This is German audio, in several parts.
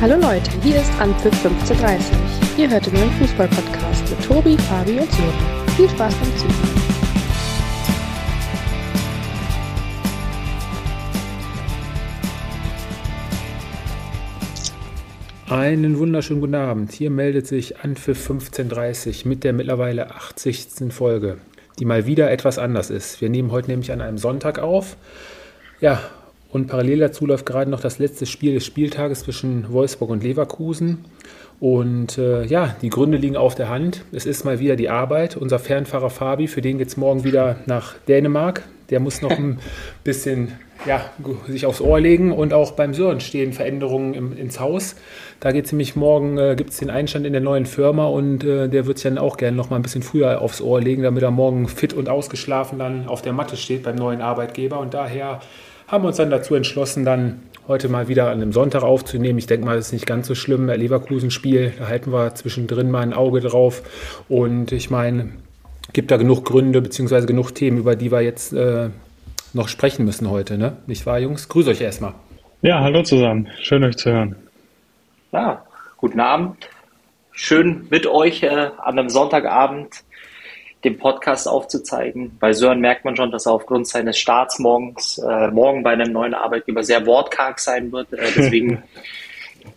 Hallo Leute, hier ist Anpfiff 1530. Ihr hört den neuen Fußball-Podcast mit Tobi, Fabi und Sören. Viel Spaß beim Zuhören. Einen wunderschönen guten Abend. Hier meldet sich Anpfiff 1530 mit der mittlerweile 80. Folge, die mal wieder etwas anders ist. Wir nehmen heute nämlich an einem Sonntag auf. Ja, und parallel dazu läuft gerade noch das letzte Spiel des Spieltages zwischen Wolfsburg und Leverkusen. Und äh, ja, die Gründe liegen auf der Hand. Es ist mal wieder die Arbeit. Unser Fernfahrer Fabi, für den geht es morgen wieder nach Dänemark. Der muss noch ein bisschen ja, sich aufs Ohr legen. Und auch beim Sören stehen Veränderungen im, ins Haus. Da geht es nämlich morgen, äh, gibt es den Einstand in der neuen Firma und äh, der wird sich dann auch gerne noch mal ein bisschen früher aufs Ohr legen, damit er morgen fit und ausgeschlafen dann auf der Matte steht beim neuen Arbeitgeber. Und daher haben wir uns dann dazu entschlossen, dann heute mal wieder an einem Sonntag aufzunehmen. Ich denke mal, das ist nicht ganz so schlimm. Leverkusen-Spiel, da halten wir zwischendrin mal ein Auge drauf. Und ich meine, gibt da genug Gründe bzw. genug Themen, über die wir jetzt äh, noch sprechen müssen heute, ne? Nicht wahr, Jungs? Grüß euch erstmal. Ja, hallo zusammen. Schön euch zu hören. Ja, guten Abend. Schön mit euch äh, an einem Sonntagabend den Podcast aufzuzeigen. Bei Sören merkt man schon, dass er aufgrund seines Starts morgens, äh, morgen bei einem neuen Arbeitgeber sehr wortkarg sein wird. Äh, deswegen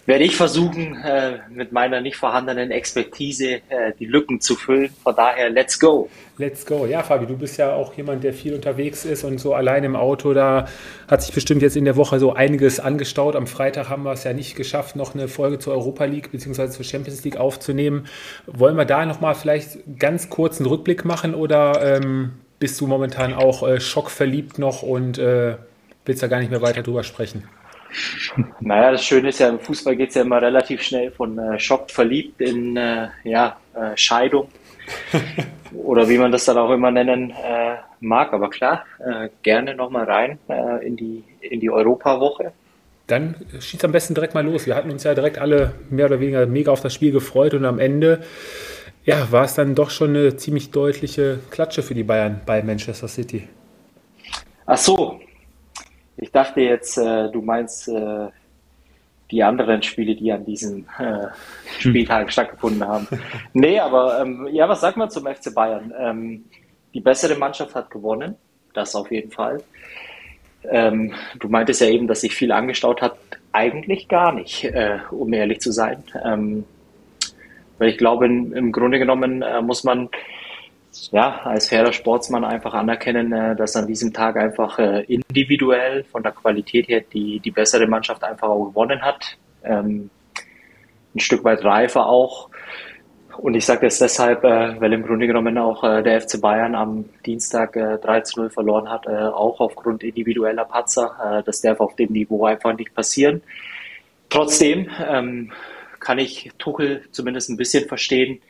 werde ich versuchen, äh, mit meiner nicht vorhandenen Expertise äh, die Lücken zu füllen. Von daher, let's go. Let's go. Ja, Fabi, du bist ja auch jemand, der viel unterwegs ist und so allein im Auto, da hat sich bestimmt jetzt in der Woche so einiges angestaut. Am Freitag haben wir es ja nicht geschafft, noch eine Folge zur Europa League bzw. zur Champions League aufzunehmen. Wollen wir da nochmal vielleicht ganz kurz einen Rückblick machen oder ähm, bist du momentan auch äh, schockverliebt noch und äh, willst da gar nicht mehr weiter drüber sprechen? Naja, das Schöne ist ja, im Fußball geht es ja immer relativ schnell von äh, Schock verliebt in äh, ja, äh, Scheidung. Oder wie man das dann auch immer nennen äh, mag. Aber klar, äh, gerne nochmal rein äh, in die, in die Europawoche. Dann schießt am besten direkt mal los. Wir hatten uns ja direkt alle mehr oder weniger mega auf das Spiel gefreut und am Ende ja, war es dann doch schon eine ziemlich deutliche Klatsche für die Bayern bei Manchester City. Ach so, ich dachte jetzt, äh, du meinst äh, die anderen Spiele, die an diesem äh, Spieltag hm. stattgefunden haben. Nee, aber ähm, ja, was sagt man zum FC Bayern? Ähm, die bessere Mannschaft hat gewonnen, das auf jeden Fall. Ähm, du meintest ja eben, dass sich viel angestaut hat. Eigentlich gar nicht, äh, um ehrlich zu sein. Ähm, weil ich glaube, in, im Grunde genommen äh, muss man ja, als fairer Sportsmann einfach anerkennen, äh, dass an diesem Tag einfach äh, individuell von der Qualität her die, die bessere Mannschaft einfach auch gewonnen hat. Ähm, ein Stück weit reifer auch. Und ich sage das deshalb, äh, weil im Grunde genommen auch der FC Bayern am Dienstag 3 zu 0 verloren hat, auch aufgrund individueller Patzer. das darf auf dem Niveau einfach nicht passieren. Trotzdem ähm, kann ich Tuchel zumindest ein bisschen verstehen,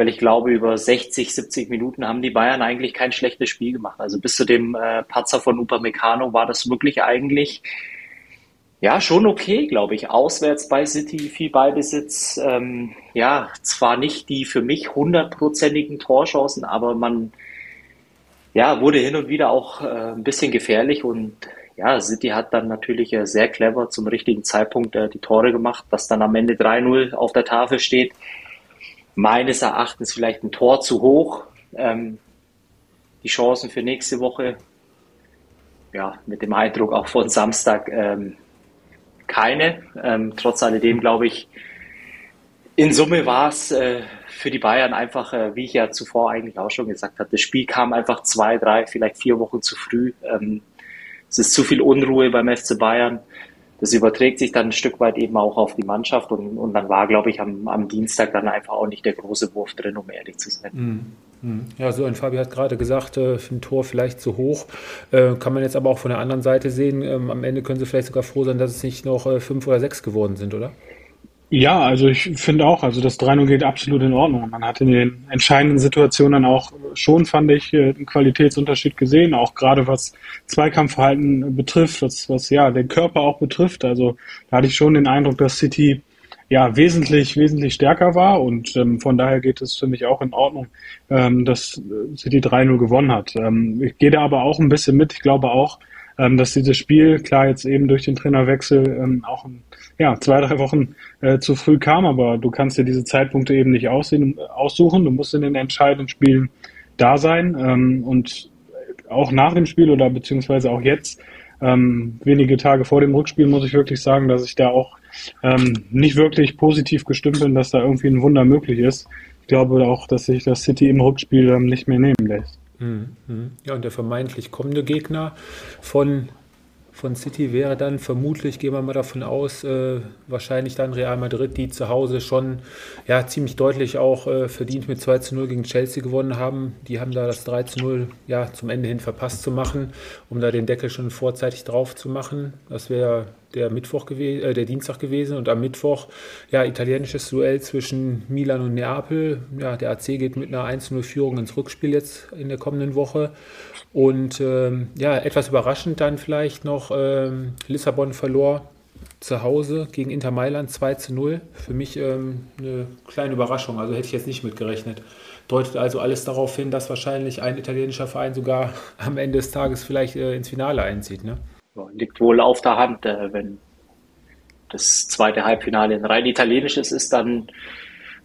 weil ich glaube, über 60, 70 Minuten haben die Bayern eigentlich kein schlechtes Spiel gemacht. Also bis zu dem äh, Patzer von Upamecano war das wirklich eigentlich ja schon okay, glaube ich. Auswärts bei City viel Ballbesitz. Ähm, ja, zwar nicht die für mich hundertprozentigen Torchancen, aber man ja wurde hin und wieder auch äh, ein bisschen gefährlich und ja, City hat dann natürlich äh, sehr clever zum richtigen Zeitpunkt äh, die Tore gemacht, dass dann am Ende 3-0 auf der Tafel steht meines Erachtens vielleicht ein Tor zu hoch. Ähm, die Chancen für nächste Woche, ja, mit dem Eindruck auch von Samstag ähm, keine. Ähm, trotz alledem glaube ich, in Summe war es äh, für die Bayern einfach, äh, wie ich ja zuvor eigentlich auch schon gesagt habe, das Spiel kam einfach zwei, drei, vielleicht vier Wochen zu früh. Ähm, es ist zu viel Unruhe beim FC Bayern das überträgt sich dann ein Stück weit eben auch auf die Mannschaft und, und dann war, glaube ich, am, am Dienstag dann einfach auch nicht der große Wurf drin, um ehrlich zu sein. Mhm. mhm. Ja, so ein Fabi hat gerade gesagt, äh, ein Tor vielleicht zu hoch. Äh, kann man jetzt aber auch von der anderen Seite sehen. Ähm, am Ende können sie vielleicht sogar froh sein, dass es nicht noch äh, fünf oder sechs geworden sind, oder? Ja, also ich finde auch, also das 3-0 geht absolut in Ordnung. Man hat in den entscheidenden Situationen auch schon, fand ich, äh, einen Qualitätsunterschied gesehen, auch gerade was Zweikampfverhalten betrifft, was, was ja den Körper auch betrifft. Also da hatte ich schon den Eindruck, dass City ja wesentlich, wesentlich stärker war und ähm, von daher geht es für mich auch in Ordnung, ähm, dass City 3-0 gewonnen hat. Ähm, ich gehe da aber auch ein bisschen mit. Ich glaube auch, ähm, dass dieses Spiel, klar jetzt eben durch den Trainerwechsel ähm, auch ja, zwei, drei Wochen äh, zu früh kam, aber du kannst dir diese Zeitpunkte eben nicht aussehen, aussuchen. Du musst in den entscheidenden Spielen da sein ähm, und auch nach dem Spiel oder beziehungsweise auch jetzt, ähm, wenige Tage vor dem Rückspiel, muss ich wirklich sagen, dass ich da auch ähm, nicht wirklich positiv gestimmt bin, dass da irgendwie ein Wunder möglich ist. Ich glaube auch, dass sich das City im Rückspiel ähm, nicht mehr nehmen lässt. Mhm. Ja, und der vermeintlich kommende Gegner von von City wäre dann vermutlich, gehen wir mal davon aus, äh, wahrscheinlich dann Real Madrid, die zu Hause schon ja, ziemlich deutlich auch äh, verdient mit 2 zu 0 gegen Chelsea gewonnen haben. Die haben da das 3 zu 0 ja, zum Ende hin verpasst zu machen, um da den Deckel schon vorzeitig drauf zu machen. Das wäre der Mittwoch gewesen, äh, der Dienstag gewesen und am Mittwoch ja italienisches Duell zwischen Milan und Neapel. Ja, der AC geht mit einer 1-0-Führung ins Rückspiel jetzt in der kommenden Woche. Und ähm, ja, etwas überraschend dann vielleicht noch, ähm, Lissabon verlor zu Hause gegen Inter Mailand 2 zu 0. Für mich ähm, eine kleine Überraschung, also hätte ich jetzt nicht mitgerechnet. Deutet also alles darauf hin, dass wahrscheinlich ein italienischer Verein sogar am Ende des Tages vielleicht äh, ins Finale einzieht. Ne? liegt wohl auf der Hand, äh, wenn das zweite Halbfinale ein rein italienisches ist, dann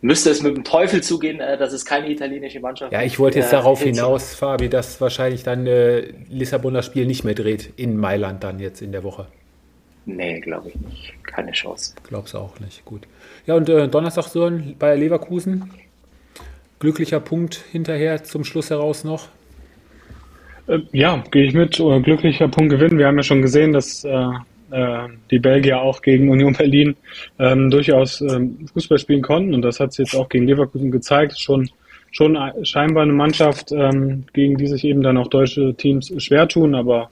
müsste es mit dem Teufel zugehen, äh, dass es keine italienische Mannschaft Ja, ich wollte jetzt äh, darauf hinaus, Fabi, dass wahrscheinlich dann äh, Lissabon das Spiel nicht mehr dreht in Mailand dann jetzt in der Woche. Nee, glaube ich nicht. Keine Chance. Glaubst du auch nicht. Gut. Ja, und äh, Donnerstag so bei Leverkusen. Glücklicher Punkt hinterher zum Schluss heraus noch. Äh, ja, gehe ich mit. Glücklicher Punkt gewinnen. Wir haben ja schon gesehen, dass äh, die Belgier auch gegen Union Berlin ähm, durchaus ähm, Fußball spielen konnten. Und das hat es jetzt auch gegen Leverkusen gezeigt. Schon, schon scheinbar eine Mannschaft, ähm, gegen die sich eben dann auch deutsche Teams schwer tun. Aber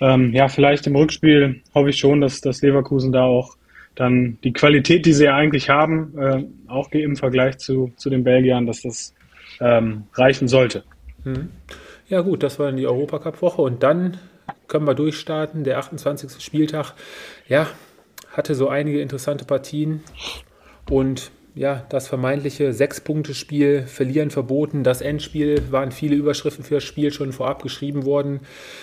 ähm, ja, vielleicht im Rückspiel hoffe ich schon, dass, dass Leverkusen da auch dann die Qualität, die sie ja eigentlich haben, äh, auch im Vergleich zu, zu den Belgiern, dass das ähm, reichen sollte. Mhm. Ja gut, das war dann die Europacup-Woche und dann können wir durchstarten. Der 28. Spieltag, ja, hatte so einige interessante Partien und ja, das vermeintliche Sechs-Punkte-Spiel, Verlieren verboten. Das Endspiel waren viele Überschriften für das Spiel schon vorab geschrieben worden.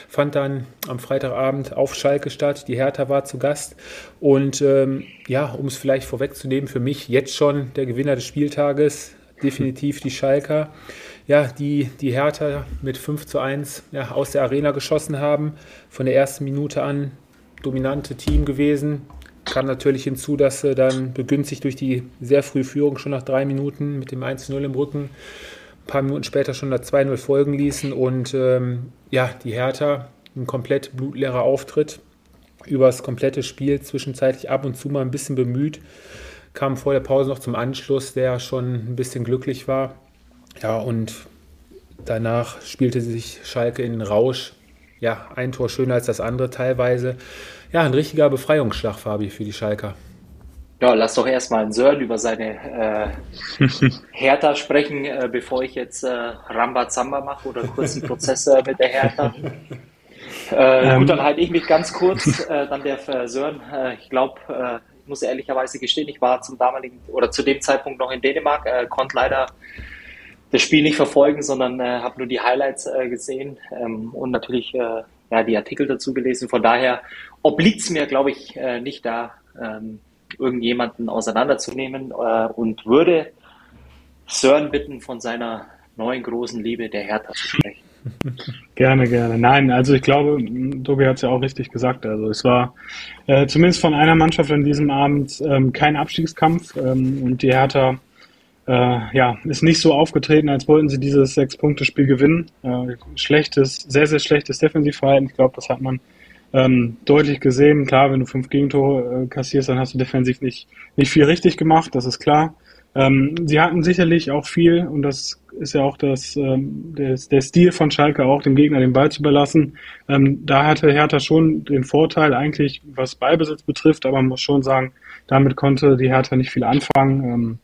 Fand dann am Freitagabend auf Schalke statt. Die Hertha war zu Gast. Und ähm, ja, um es vielleicht vorwegzunehmen, für mich jetzt schon der Gewinner des Spieltages, definitiv die Schalker ja, die die Hertha mit 5 zu 1 ja, aus der Arena geschossen haben. Von der ersten Minute an dominante Team gewesen. Kam natürlich hinzu, dass sie dann begünstigt durch die sehr frühe Führung schon nach drei Minuten mit dem 1-0 im Rücken ein paar Minuten später schon das 2-0 folgen ließen und ähm, ja, die Hertha ein komplett blutleerer Auftritt über das komplette Spiel zwischenzeitlich ab und zu mal ein bisschen bemüht, kam vor der Pause noch zum Anschluss, der schon ein bisschen glücklich war. Ja, und danach spielte sich Schalke in den Rausch. Ja, ein Tor schöner als das andere teilweise. Ja, ein richtiger Befreiungsschlag, Fabi, für die Schalker. Ja, lass doch erstmal einen Sören über seine äh, Hertha sprechen, äh, bevor ich jetzt äh, Rambazamba mache oder kurzen Prozesse mit der Hertha. Äh, ähm. Gut, dann halte ich mich ganz kurz. Äh, dann der äh, Sören. Äh, ich glaube, äh, muss ehrlicherweise gestehen, ich war zum damaligen oder zu dem Zeitpunkt noch in Dänemark, äh, konnte leider das Spiel nicht verfolgen, sondern äh, habe nur die Highlights äh, gesehen ähm, und natürlich äh, ja, die Artikel dazu gelesen. Von daher obliegt es mir, glaube ich, äh, nicht da, ähm, irgendjemanden auseinanderzunehmen äh, und würde Sören bitten, von seiner neuen großen Liebe der Hertha zu sprechen. Gerne, gerne. Nein, also ich glaube, Tobi hat es ja auch richtig gesagt. Also es war äh, zumindest von einer Mannschaft an diesem Abend ähm, kein Abstiegskampf ähm, und die Hertha äh, ja, ist nicht so aufgetreten, als wollten sie dieses Sechs-Punkte-Spiel gewinnen. Äh, schlechtes, sehr, sehr schlechtes Defensivverhalten. Ich glaube, das hat man ähm, deutlich gesehen. Klar, wenn du fünf Gegentore äh, kassierst, dann hast du defensiv nicht, nicht viel richtig gemacht, das ist klar. Ähm, sie hatten sicherlich auch viel, und das ist ja auch das, ähm, der, der Stil von Schalke auch, dem Gegner den Ball zu überlassen. Ähm, da hatte Hertha schon den Vorteil eigentlich, was Ballbesitz betrifft, aber man muss schon sagen, damit konnte die Hertha nicht viel anfangen. Ähm,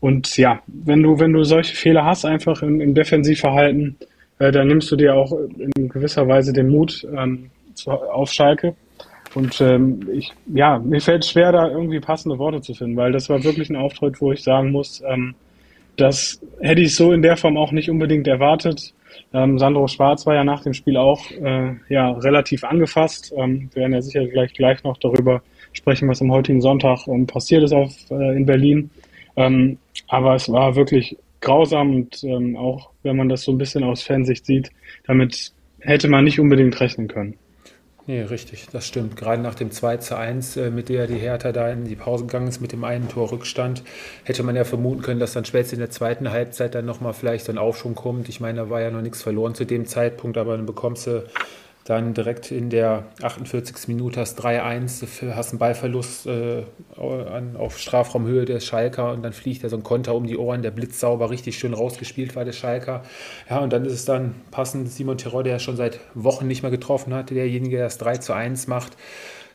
und ja, wenn du, wenn du solche Fehler hast, einfach im, im Defensivverhalten, äh, dann nimmst du dir auch in gewisser Weise den Mut ähm, zu, auf Schalke. Und ähm, ich, ja, mir fällt schwer, da irgendwie passende Worte zu finden, weil das war wirklich ein Auftritt, wo ich sagen muss, ähm, das hätte ich so in der Form auch nicht unbedingt erwartet. Ähm, Sandro Schwarz war ja nach dem Spiel auch äh, ja, relativ angefasst. Ähm, wir werden ja sicher gleich, gleich noch darüber sprechen, was am heutigen Sonntag ähm, passiert ist auf, äh, in Berlin. Ähm, aber es war wirklich grausam und ähm, auch wenn man das so ein bisschen aus Fansicht sieht, damit hätte man nicht unbedingt rechnen können. Nee, richtig, das stimmt. Gerade nach dem 2 zu 1, äh, mit der die Hertha da in die Pause gegangen ist, mit dem einen Tor Rückstand, hätte man ja vermuten können, dass dann spätestens in der zweiten Halbzeit dann nochmal vielleicht ein Aufschwung kommt. Ich meine, da war ja noch nichts verloren zu dem Zeitpunkt, aber dann bekommst du dann direkt in der 48. Minute hast 3-1, hast einen Ballverlust äh, auf Strafraumhöhe des Schalker und dann fliegt da so ein Konter um die Ohren, der blitzsauber richtig schön rausgespielt war, der Schalker. Ja, und dann ist es dann passend Simon Terror, der schon seit Wochen nicht mehr getroffen hatte, derjenige, der das 3 1 macht.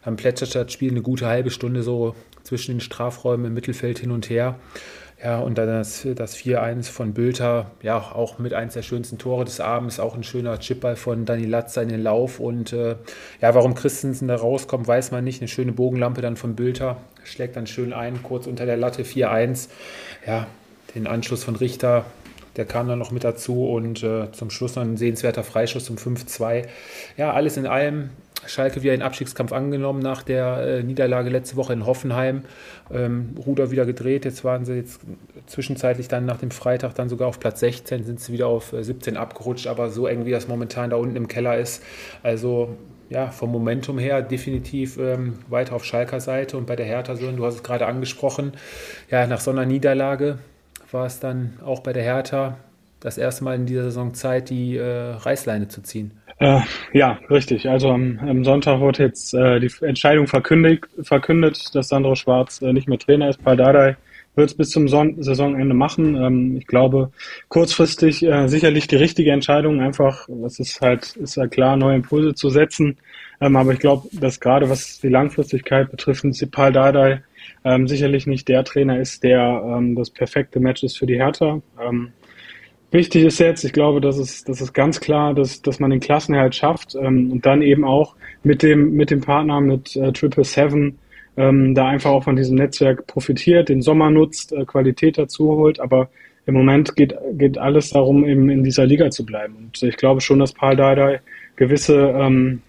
Dann plätschert das Spiel eine gute halbe Stunde so zwischen den Strafräumen im Mittelfeld hin und her. Ja, und dann das, das 4-1 von Bülter, ja, auch mit eins der schönsten Tore des Abends, auch ein schöner Chipball von Dani Latza in den Lauf. Und äh, ja, warum Christensen da rauskommt, weiß man nicht. Eine schöne Bogenlampe dann von Bülter, schlägt dann schön ein, kurz unter der Latte 4-1. Ja, den Anschluss von Richter, der kam dann noch mit dazu und äh, zum Schluss noch ein sehenswerter Freischuss zum 5-2. Ja, alles in allem Schalke wieder den Abstiegskampf angenommen nach der äh, Niederlage letzte Woche in Hoffenheim. Ähm, Ruder wieder gedreht. Jetzt waren sie jetzt zwischenzeitlich dann nach dem Freitag dann sogar auf Platz 16, sind sie wieder auf 17 äh, abgerutscht, aber so eng wie das momentan da unten im Keller ist. Also ja, vom Momentum her definitiv ähm, weiter auf Schalker Seite und bei der Hertha, so, du hast es gerade angesprochen, ja, nach so einer Niederlage war es dann auch bei der Hertha das erste Mal in dieser Saison Zeit, die äh, Reißleine zu ziehen. Äh, ja, richtig. Also am, am Sonntag wurde jetzt äh, die Entscheidung verkündigt, verkündet, dass Sandro Schwarz äh, nicht mehr Trainer ist. Paul Dardai wird es bis zum Son Saisonende machen. Ähm, ich glaube, kurzfristig äh, sicherlich die richtige Entscheidung, einfach, das ist halt, ist ja klar, neue Impulse zu setzen. Ähm, aber ich glaube, dass gerade was die Langfristigkeit betrifft, Paul Dardai ähm, sicherlich nicht der Trainer ist, der ähm, das perfekte Match ist für die Hertha. Wichtig ist jetzt, ich glaube, das ist, das ist ganz klar, dass, dass man den Klassenerhalt schafft ähm, und dann eben auch mit dem, mit dem Partner, mit äh, Triple Seven, ähm, da einfach auch von diesem Netzwerk profitiert, den Sommer nutzt, äh, Qualität dazu holt, aber im Moment geht, geht alles darum, eben in dieser Liga zu bleiben. Und ich glaube schon, dass Paul Dardai gewisse ähm,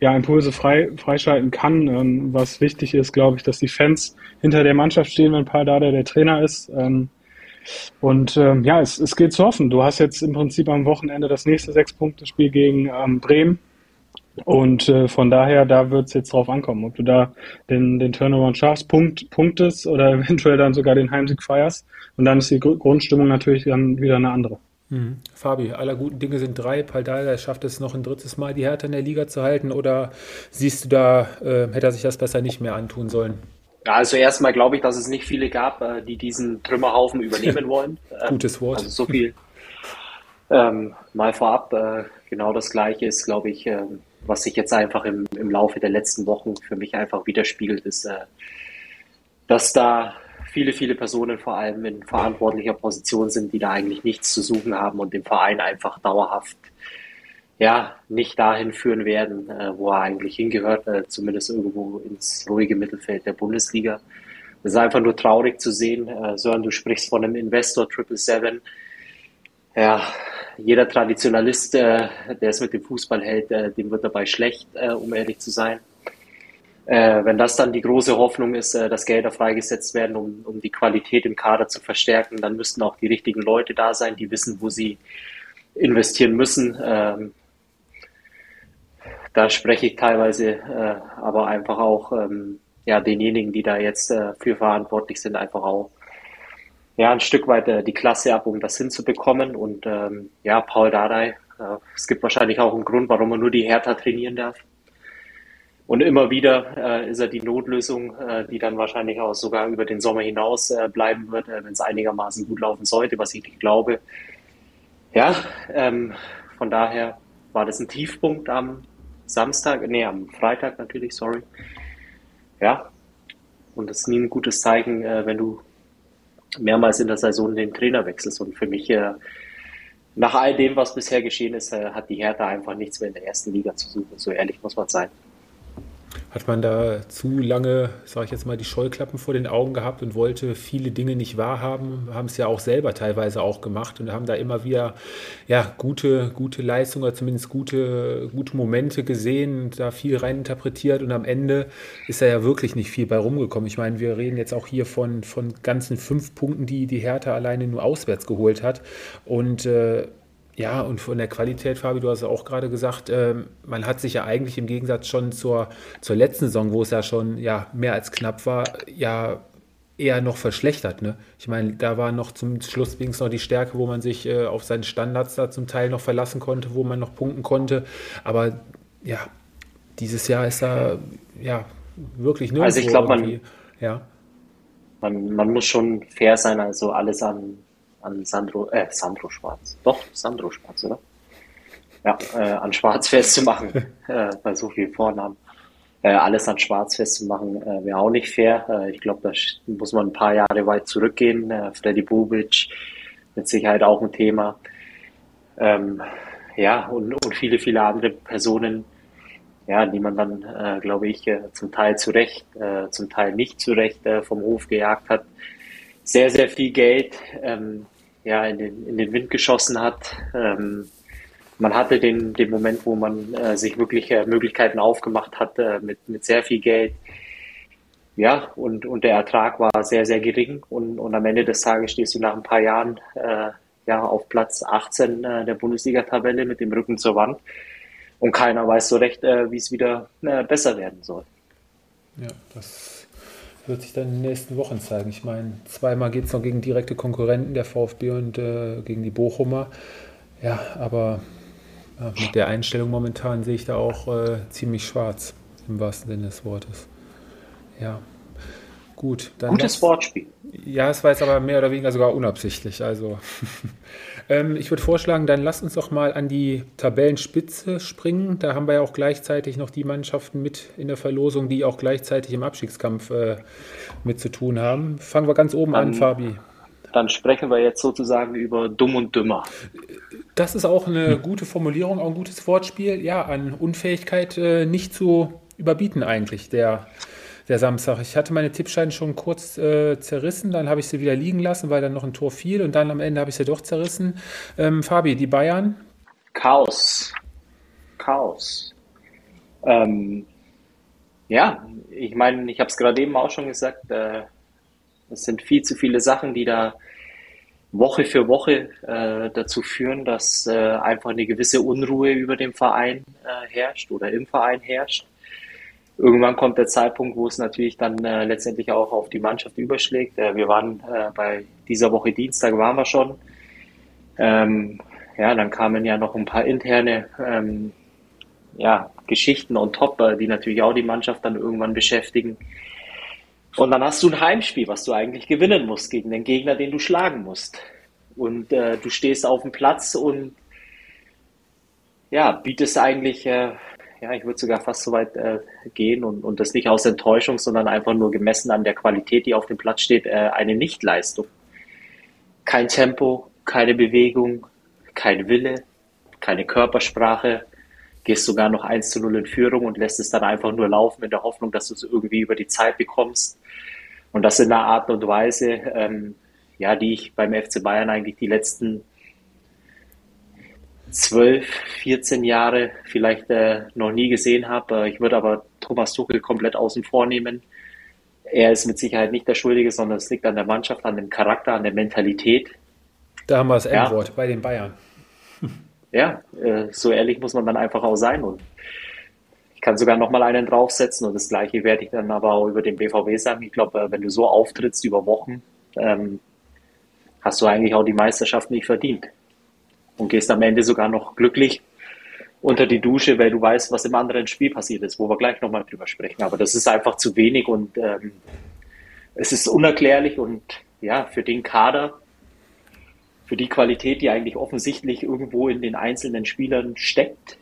ja, Impulse frei, freischalten kann. Ähm, was wichtig ist, glaube ich, dass die Fans hinter der Mannschaft stehen, wenn Paul Dardai der Trainer ist. Ähm, und ähm, ja, es, es geht zu hoffen. Du hast jetzt im Prinzip am Wochenende das nächste Sechs-Punkte-Spiel gegen ähm, Bremen. Und äh, von daher, da wird es jetzt drauf ankommen, ob du da den, den Turnaround schaffst, Punkt, punktest oder eventuell dann sogar den Heimsieg feierst. Und dann ist die Grundstimmung natürlich dann wieder eine andere. Mhm. Fabi, aller guten Dinge sind drei. Paldada schafft es noch ein drittes Mal, die Härte in der Liga zu halten. Oder siehst du da, äh, hätte er sich das besser nicht mehr antun sollen? Ja, also erstmal glaube ich, dass es nicht viele gab, äh, die diesen Trümmerhaufen übernehmen wollen. Ähm, Gutes Wort. Also so viel. Ähm, mal vorab, äh, genau das Gleiche ist, glaube ich, äh, was sich jetzt einfach im, im Laufe der letzten Wochen für mich einfach widerspiegelt, ist, äh, dass da viele, viele Personen vor allem in verantwortlicher Position sind, die da eigentlich nichts zu suchen haben und den Verein einfach dauerhaft ja, nicht dahin führen werden, äh, wo er eigentlich hingehört, äh, zumindest irgendwo ins ruhige Mittelfeld der Bundesliga. Es ist einfach nur traurig zu sehen. Äh, Sören, du sprichst von einem Investor Triple Seven. Ja, jeder Traditionalist, äh, der es mit dem Fußball hält, äh, dem wird dabei schlecht, äh, um ehrlich zu sein. Wenn das dann die große Hoffnung ist, dass Gelder freigesetzt werden, um, um die Qualität im Kader zu verstärken, dann müssten auch die richtigen Leute da sein, die wissen, wo sie investieren müssen. Ähm, da spreche ich teilweise äh, aber einfach auch ähm, ja, denjenigen, die da jetzt äh, für verantwortlich sind, einfach auch ja, ein Stück weit äh, die Klasse ab, um das hinzubekommen. Und ähm, ja, Paul Dardai, äh, es gibt wahrscheinlich auch einen Grund, warum er nur die Hertha trainieren darf. Und immer wieder äh, ist er die Notlösung, äh, die dann wahrscheinlich auch sogar über den Sommer hinaus bleiben wird, wenn es einigermaßen gut laufen sollte, was ich nicht glaube. Ja, ähm, von daher war das ein Tiefpunkt am Samstag, nee, am Freitag natürlich, sorry. Ja, und das ist nie ein gutes Zeichen, äh, wenn du mehrmals in der Saison den Trainer wechselst. Und für mich, äh, nach all dem, was bisher geschehen ist, äh, hat die Hertha einfach nichts mehr in der ersten Liga zu suchen. So ehrlich muss man sein. Hat man da zu lange, sage ich jetzt mal, die Scheuklappen vor den Augen gehabt und wollte viele Dinge nicht wahrhaben, haben es ja auch selber teilweise auch gemacht und haben da immer wieder ja, gute, gute Leistungen oder zumindest gute, gute Momente gesehen, da viel reininterpretiert und am Ende ist da ja wirklich nicht viel bei rumgekommen. Ich meine, wir reden jetzt auch hier von, von ganzen fünf Punkten, die die Hertha alleine nur auswärts geholt hat und äh, ja, und von der Qualität, Fabi, du hast ja auch gerade gesagt, äh, man hat sich ja eigentlich im Gegensatz schon zur, zur letzten Saison, wo es ja schon ja, mehr als knapp war, ja eher noch verschlechtert. Ne? Ich meine, da war noch zum Schluss wenigstens noch die Stärke, wo man sich äh, auf seine Standards da zum Teil noch verlassen konnte, wo man noch punkten konnte. Aber ja, dieses Jahr ist da ja wirklich nur. Also ich glaube, man, ja. man, man muss schon fair sein, also alles an an Sandro, äh, Sandro Schwarz. Doch, Sandro Schwarz, oder? Ja, äh, an Schwarz festzumachen, äh, bei so vielen Vornamen. Äh, alles an Schwarz festzumachen, äh, wäre auch nicht fair. Äh, ich glaube, da muss man ein paar Jahre weit zurückgehen. Äh, Freddy Bubic mit Sicherheit auch ein Thema. Ähm, ja, und, und viele, viele andere Personen, ja, die man dann, äh, glaube ich, äh, zum Teil zu Recht, äh, zum Teil nicht zu Recht äh, vom Hof gejagt hat. Sehr, sehr viel Geld, ähm, ja, in, den, in den Wind geschossen hat. Ähm, man hatte den, den Moment, wo man äh, sich wirklich äh, Möglichkeiten aufgemacht hat äh, mit, mit sehr viel Geld. Ja, und, und der Ertrag war sehr, sehr gering. Und, und am Ende des Tages stehst du nach ein paar Jahren äh, ja, auf Platz 18 äh, der Bundesliga-Tabelle mit dem Rücken zur Wand. Und keiner weiß so recht, äh, wie es wieder besser werden soll. Ja, das wird sich dann in den nächsten Wochen zeigen. Ich meine, zweimal geht es noch gegen direkte Konkurrenten, der VfB und äh, gegen die Bochumer. Ja, aber ja, mit der Einstellung momentan sehe ich da auch äh, ziemlich schwarz, im wahrsten Sinne des Wortes. Ja, gut. Gutes Wortspiel. Ja, es war jetzt aber mehr oder weniger sogar unabsichtlich. Also ähm, ich würde vorschlagen, dann lasst uns doch mal an die Tabellenspitze springen. Da haben wir ja auch gleichzeitig noch die Mannschaften mit in der Verlosung, die auch gleichzeitig im Abstiegskampf äh, mit zu tun haben. Fangen wir ganz oben dann, an, Fabi. Dann sprechen wir jetzt sozusagen über Dumm und Dümmer. Das ist auch eine hm. gute Formulierung, auch ein gutes Wortspiel. Ja, an Unfähigkeit äh, nicht zu überbieten eigentlich, der der Samstag. Ich hatte meine Tippscheine schon kurz äh, zerrissen, dann habe ich sie wieder liegen lassen, weil dann noch ein Tor fiel und dann am Ende habe ich sie doch zerrissen. Ähm, Fabi, die Bayern? Chaos. Chaos. Ähm, ja, ich meine, ich habe es gerade eben auch schon gesagt, äh, es sind viel zu viele Sachen, die da Woche für Woche äh, dazu führen, dass äh, einfach eine gewisse Unruhe über dem Verein äh, herrscht oder im Verein herrscht irgendwann kommt der Zeitpunkt, wo es natürlich dann äh, letztendlich auch auf die Mannschaft überschlägt. Äh, wir waren äh, bei dieser Woche Dienstag waren wir schon. Ähm, ja, dann kamen ja noch ein paar interne ähm, ja, Geschichten und top, äh, die natürlich auch die Mannschaft dann irgendwann beschäftigen. Und dann hast du ein Heimspiel, was du eigentlich gewinnen musst gegen den Gegner, den du schlagen musst. Und äh, du stehst auf dem Platz und ja, bietest eigentlich äh, ja, ich würde sogar fast so weit äh, gehen und, und das nicht aus Enttäuschung, sondern einfach nur gemessen an der Qualität, die auf dem Platz steht, äh, eine Nichtleistung. Kein Tempo, keine Bewegung, kein Wille, keine Körpersprache, gehst sogar noch 1 zu 0 in Führung und lässt es dann einfach nur laufen in der Hoffnung, dass du es irgendwie über die Zeit bekommst. Und das in einer Art und Weise, ähm, ja, die ich beim FC Bayern eigentlich die letzten 12, 14 Jahre vielleicht äh, noch nie gesehen habe. Äh, ich würde aber Thomas Tuchel komplett außen vor nehmen. Er ist mit Sicherheit nicht der Schuldige, sondern es liegt an der Mannschaft, an dem Charakter, an der Mentalität. Da haben wir das Endwort ja. bei den Bayern. Ja, äh, so ehrlich muss man dann einfach auch sein. Und ich kann sogar noch mal einen draufsetzen und das Gleiche werde ich dann aber auch über den BVB sagen. Ich glaube, äh, wenn du so auftrittst über Wochen, ähm, hast du eigentlich auch die Meisterschaft nicht verdient und gehst am Ende sogar noch glücklich unter die Dusche, weil du weißt, was im anderen Spiel passiert ist, wo wir gleich nochmal drüber sprechen. Aber das ist einfach zu wenig und ähm, es ist unerklärlich und ja, für den Kader, für die Qualität, die eigentlich offensichtlich irgendwo in den einzelnen Spielern steckt,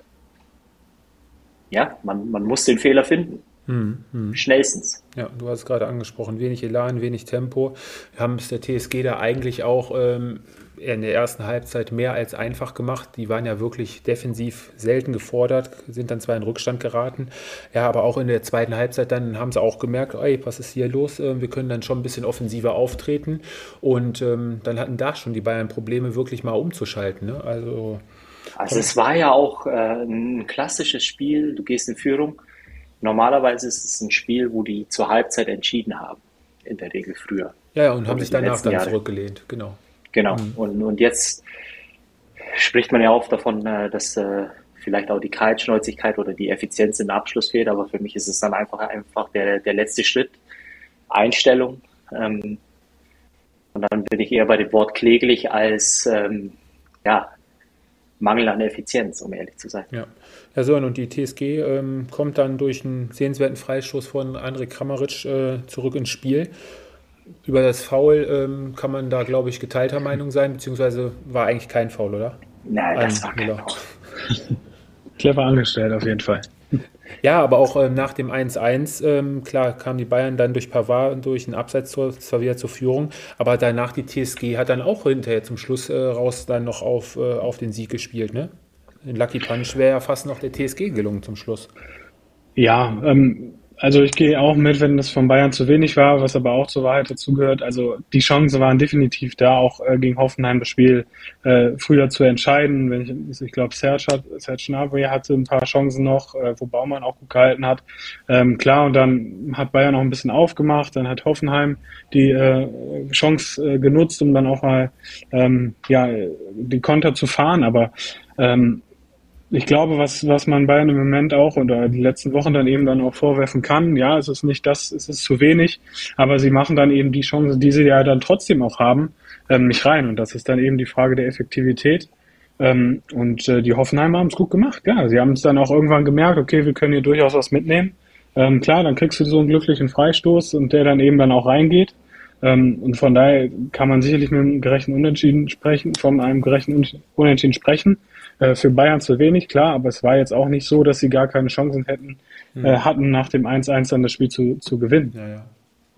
ja, man, man muss den Fehler finden. Mhm. Mhm. Schnellstens. Ja, du hast es gerade angesprochen, wenig Elan, wenig Tempo. Wir haben es der TSG da eigentlich auch ähm, in der ersten Halbzeit mehr als einfach gemacht. Die waren ja wirklich defensiv selten gefordert, sind dann zwar in Rückstand geraten. Ja, aber auch in der zweiten Halbzeit dann haben sie auch gemerkt, ey, was ist hier los? Ähm, wir können dann schon ein bisschen offensiver auftreten. Und ähm, dann hatten da schon die Bayern Probleme, wirklich mal umzuschalten. Ne? Also, also es war ja auch äh, ein klassisches Spiel. Du gehst in Führung. Normalerweise ist es ein Spiel, wo die zur Halbzeit entschieden haben. In der Regel früher. Ja, ja und haben sich danach dann Jahre. zurückgelehnt, genau. Genau. Mhm. Und, und jetzt spricht man ja oft davon, äh, dass äh, vielleicht auch die Kaltschnäuzigkeit oder die Effizienz im Abschluss fehlt, aber für mich ist es dann einfach einfach der, der letzte Schritt. Einstellung. Ähm, und dann bin ich eher bei dem Wort kläglich als ähm, ja, Mangel an Effizienz, um ehrlich zu sein. Ja, ja so, und die TSG ähm, kommt dann durch einen sehenswerten Freistoß von André Kramaric äh, zurück ins Spiel über das Foul ähm, kann man da, glaube ich, geteilter Meinung sein, beziehungsweise war eigentlich kein Foul, oder? Nein, das war kein Foul. Clever angestellt, auf jeden Fall. Ja, aber auch ähm, nach dem 1-1, ähm, klar, kamen die Bayern dann durch Pavard durch ein Abseitstor zwar wieder zur Führung, aber danach die TSG hat dann auch hinterher zum Schluss äh, raus dann noch auf, äh, auf den Sieg gespielt, ne? In Lucky Punch wäre ja fast noch der TSG gelungen zum Schluss. Ja, ähm, also ich gehe auch mit, wenn das von Bayern zu wenig war, was aber auch zur Wahrheit dazugehört. Also die Chancen waren definitiv da, auch äh, gegen Hoffenheim das Spiel äh, früher zu entscheiden. Wenn ich, ich glaube, Serge, hat, Serge Gnabry hatte ein paar Chancen noch, äh, wo Baumann auch gut gehalten hat. Ähm, klar, und dann hat Bayern noch ein bisschen aufgemacht. Dann hat Hoffenheim die äh, Chance äh, genutzt, um dann auch mal ähm, ja die Konter zu fahren. Aber ähm, ich glaube, was, was man Bayern im Moment auch oder die letzten Wochen dann eben dann auch vorwerfen kann, ja, es ist nicht das, es ist zu wenig, aber sie machen dann eben die Chancen, die sie ja dann trotzdem auch haben, ähm, nicht rein. Und das ist dann eben die Frage der Effektivität. Ähm, und äh, die Hoffenheimer haben es gut gemacht, ja. Sie haben es dann auch irgendwann gemerkt, okay, wir können hier durchaus was mitnehmen. Ähm, klar, dann kriegst du so einen glücklichen Freistoß und der dann eben dann auch reingeht. Ähm, und von daher kann man sicherlich mit einem gerechten Unentschieden sprechen, von einem gerechten Unentschieden sprechen. Äh, für Bayern zu wenig, klar, aber es war jetzt auch nicht so, dass sie gar keine Chancen hätten, mhm. äh, hatten, nach dem 1-1 dann das Spiel zu, zu gewinnen. Ja, ja.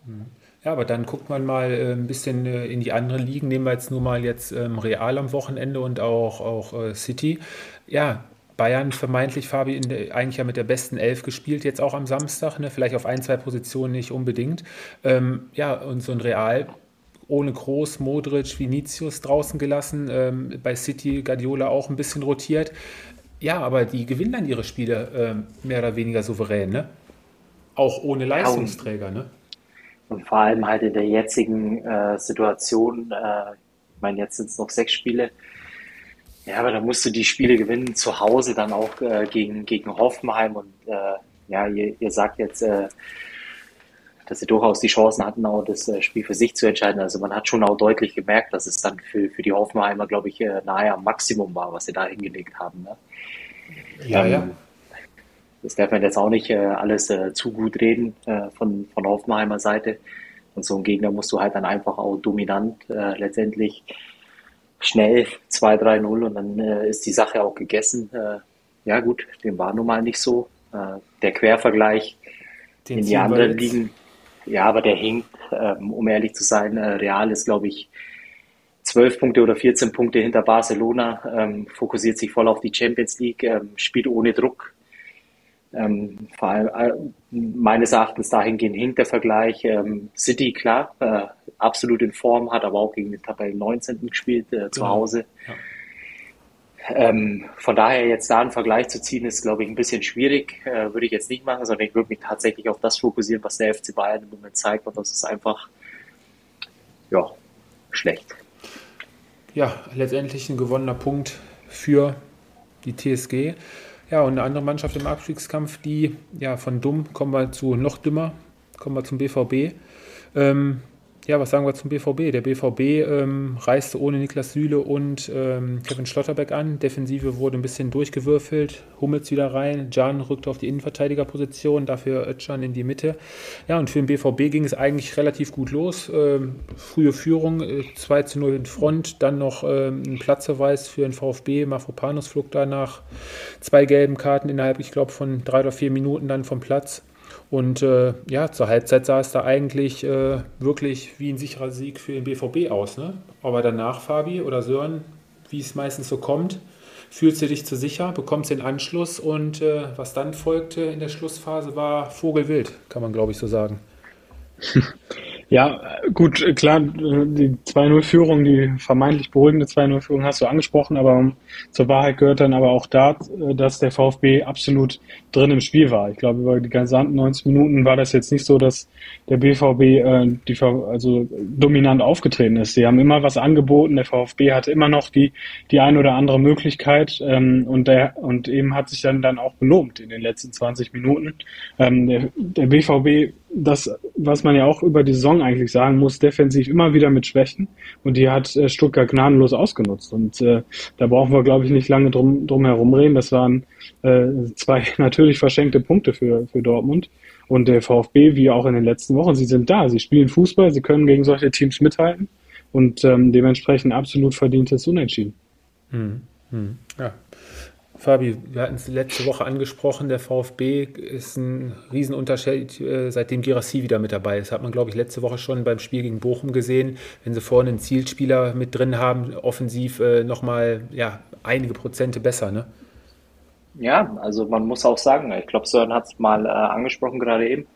Mhm. Ja, aber dann guckt man mal äh, ein bisschen äh, in die anderen Ligen. Nehmen wir jetzt nur mal jetzt ähm, Real am Wochenende und auch, auch äh, City. Ja, Bayern vermeintlich, Fabi, der, eigentlich ja mit der besten Elf gespielt, jetzt auch am Samstag, ne? vielleicht auf ein, zwei Positionen nicht unbedingt. Ähm, ja, und so ein Real ohne Groß, Modric, Vinicius draußen gelassen, ähm, bei City Guardiola auch ein bisschen rotiert. Ja, aber die gewinnen dann ihre Spiele ähm, mehr oder weniger souverän, ne? Auch ohne Leistungsträger, ne? Und vor allem halt in der jetzigen äh, Situation, äh, ich meine, jetzt sind es noch sechs Spiele. Ja, aber da musst du die Spiele gewinnen, zu Hause dann auch äh, gegen, gegen Hoffenheim und äh, ja, ihr, ihr sagt jetzt, äh, dass sie durchaus die Chancen hatten, auch das äh, Spiel für sich zu entscheiden. Also man hat schon auch deutlich gemerkt, dass es dann für, für die Hoffenheimer, glaube ich, äh, nahe am Maximum war, was sie da hingelegt haben. Ne? Ja, ähm, ja. Das darf man jetzt auch nicht äh, alles äh, zu gut reden äh, von, von Hoffenheimer Seite. Und so einen Gegner musst du halt dann einfach auch dominant letztendlich schnell 2-3-0 und dann ist die Sache auch gegessen. Ja gut, dem war nun mal nicht so. Der Quervergleich Den in die anderen Ligen ja, aber der hinkt, ähm, um ehrlich zu sein. Äh, Real ist, glaube ich, 12 Punkte oder 14 Punkte hinter Barcelona, ähm, fokussiert sich voll auf die Champions League, ähm, spielt ohne Druck. Ähm, vor allem äh, meines Erachtens dahingehend hinkt der Vergleich. Ähm, City, klar, äh, absolut in Form, hat aber auch gegen den Tabellen 19. gespielt äh, zu genau. Hause. Ja. Ähm, von daher jetzt da einen Vergleich zu ziehen, ist, glaube ich, ein bisschen schwierig. Äh, würde ich jetzt nicht machen, sondern ich würde mich tatsächlich auf das fokussieren, was der FC Bayern im Moment zeigt. Und das ist einfach, ja, schlecht. Ja, letztendlich ein gewonnener Punkt für die TSG. Ja, und eine andere Mannschaft im Abstiegskampf, die, ja, von dumm kommen wir zu noch dümmer, kommen wir zum BVB. Ähm, ja, was sagen wir zum BVB? Der BVB ähm, reiste ohne Niklas Süle und ähm, Kevin Schlotterbeck an. Defensive wurde ein bisschen durchgewürfelt. Hummels wieder rein. Jan rückte auf die Innenverteidigerposition, dafür Özcan in die Mitte. Ja, und für den BVB ging es eigentlich relativ gut los. Ähm, frühe Führung, äh, 2 zu 0 in Front. Dann noch ähm, ein Platzverweis für den VfB. Mafropanos flog danach zwei gelben Karten innerhalb, ich glaube, von drei oder vier Minuten dann vom Platz. Und äh, ja, zur Halbzeit sah es da eigentlich äh, wirklich wie ein sicherer Sieg für den BVB aus. Ne? Aber danach, Fabi oder Sören, wie es meistens so kommt, fühlst du dich zu sicher, bekommst den Anschluss und äh, was dann folgte in der Schlussphase war Vogelwild, kann man glaube ich so sagen. Ja, gut, klar, die 2-0-Führung, die vermeintlich beruhigende 2-0-Führung hast du angesprochen, aber zur Wahrheit gehört dann aber auch da, dass der VfB absolut drin im Spiel war. Ich glaube, über die gesamten 90 Minuten war das jetzt nicht so, dass der BVB äh, die, also dominant aufgetreten ist. Sie haben immer was angeboten, der VfB hatte immer noch die, die ein oder andere Möglichkeit ähm, und, der, und eben hat sich dann, dann auch belohnt in den letzten 20 Minuten. Ähm, der, der BVB das, was man ja auch über die Saison eigentlich sagen muss, defensiv immer wieder mit Schwächen und die hat äh, Stuttgart gnadenlos ausgenutzt. Und äh, da brauchen wir, glaube ich, nicht lange drum, drum herum reden. Das waren äh, zwei natürlich verschenkte Punkte für, für Dortmund. Und der VfB, wie auch in den letzten Wochen, sie sind da, sie spielen Fußball, sie können gegen solche Teams mithalten und ähm, dementsprechend absolut verdientes Unentschieden. Hm, hm, ja, Fabi, wir hatten es letzte Woche angesprochen, der VfB ist ein Riesenunterschied, äh, seitdem Girassi wieder mit dabei ist. Hat man, glaube ich, letzte Woche schon beim Spiel gegen Bochum gesehen. Wenn sie vorne einen Zielspieler mit drin haben, offensiv äh, nochmal ja, einige Prozente besser, ne? Ja, also man muss auch sagen, ich glaube, Sören hat es mal äh, angesprochen gerade eben,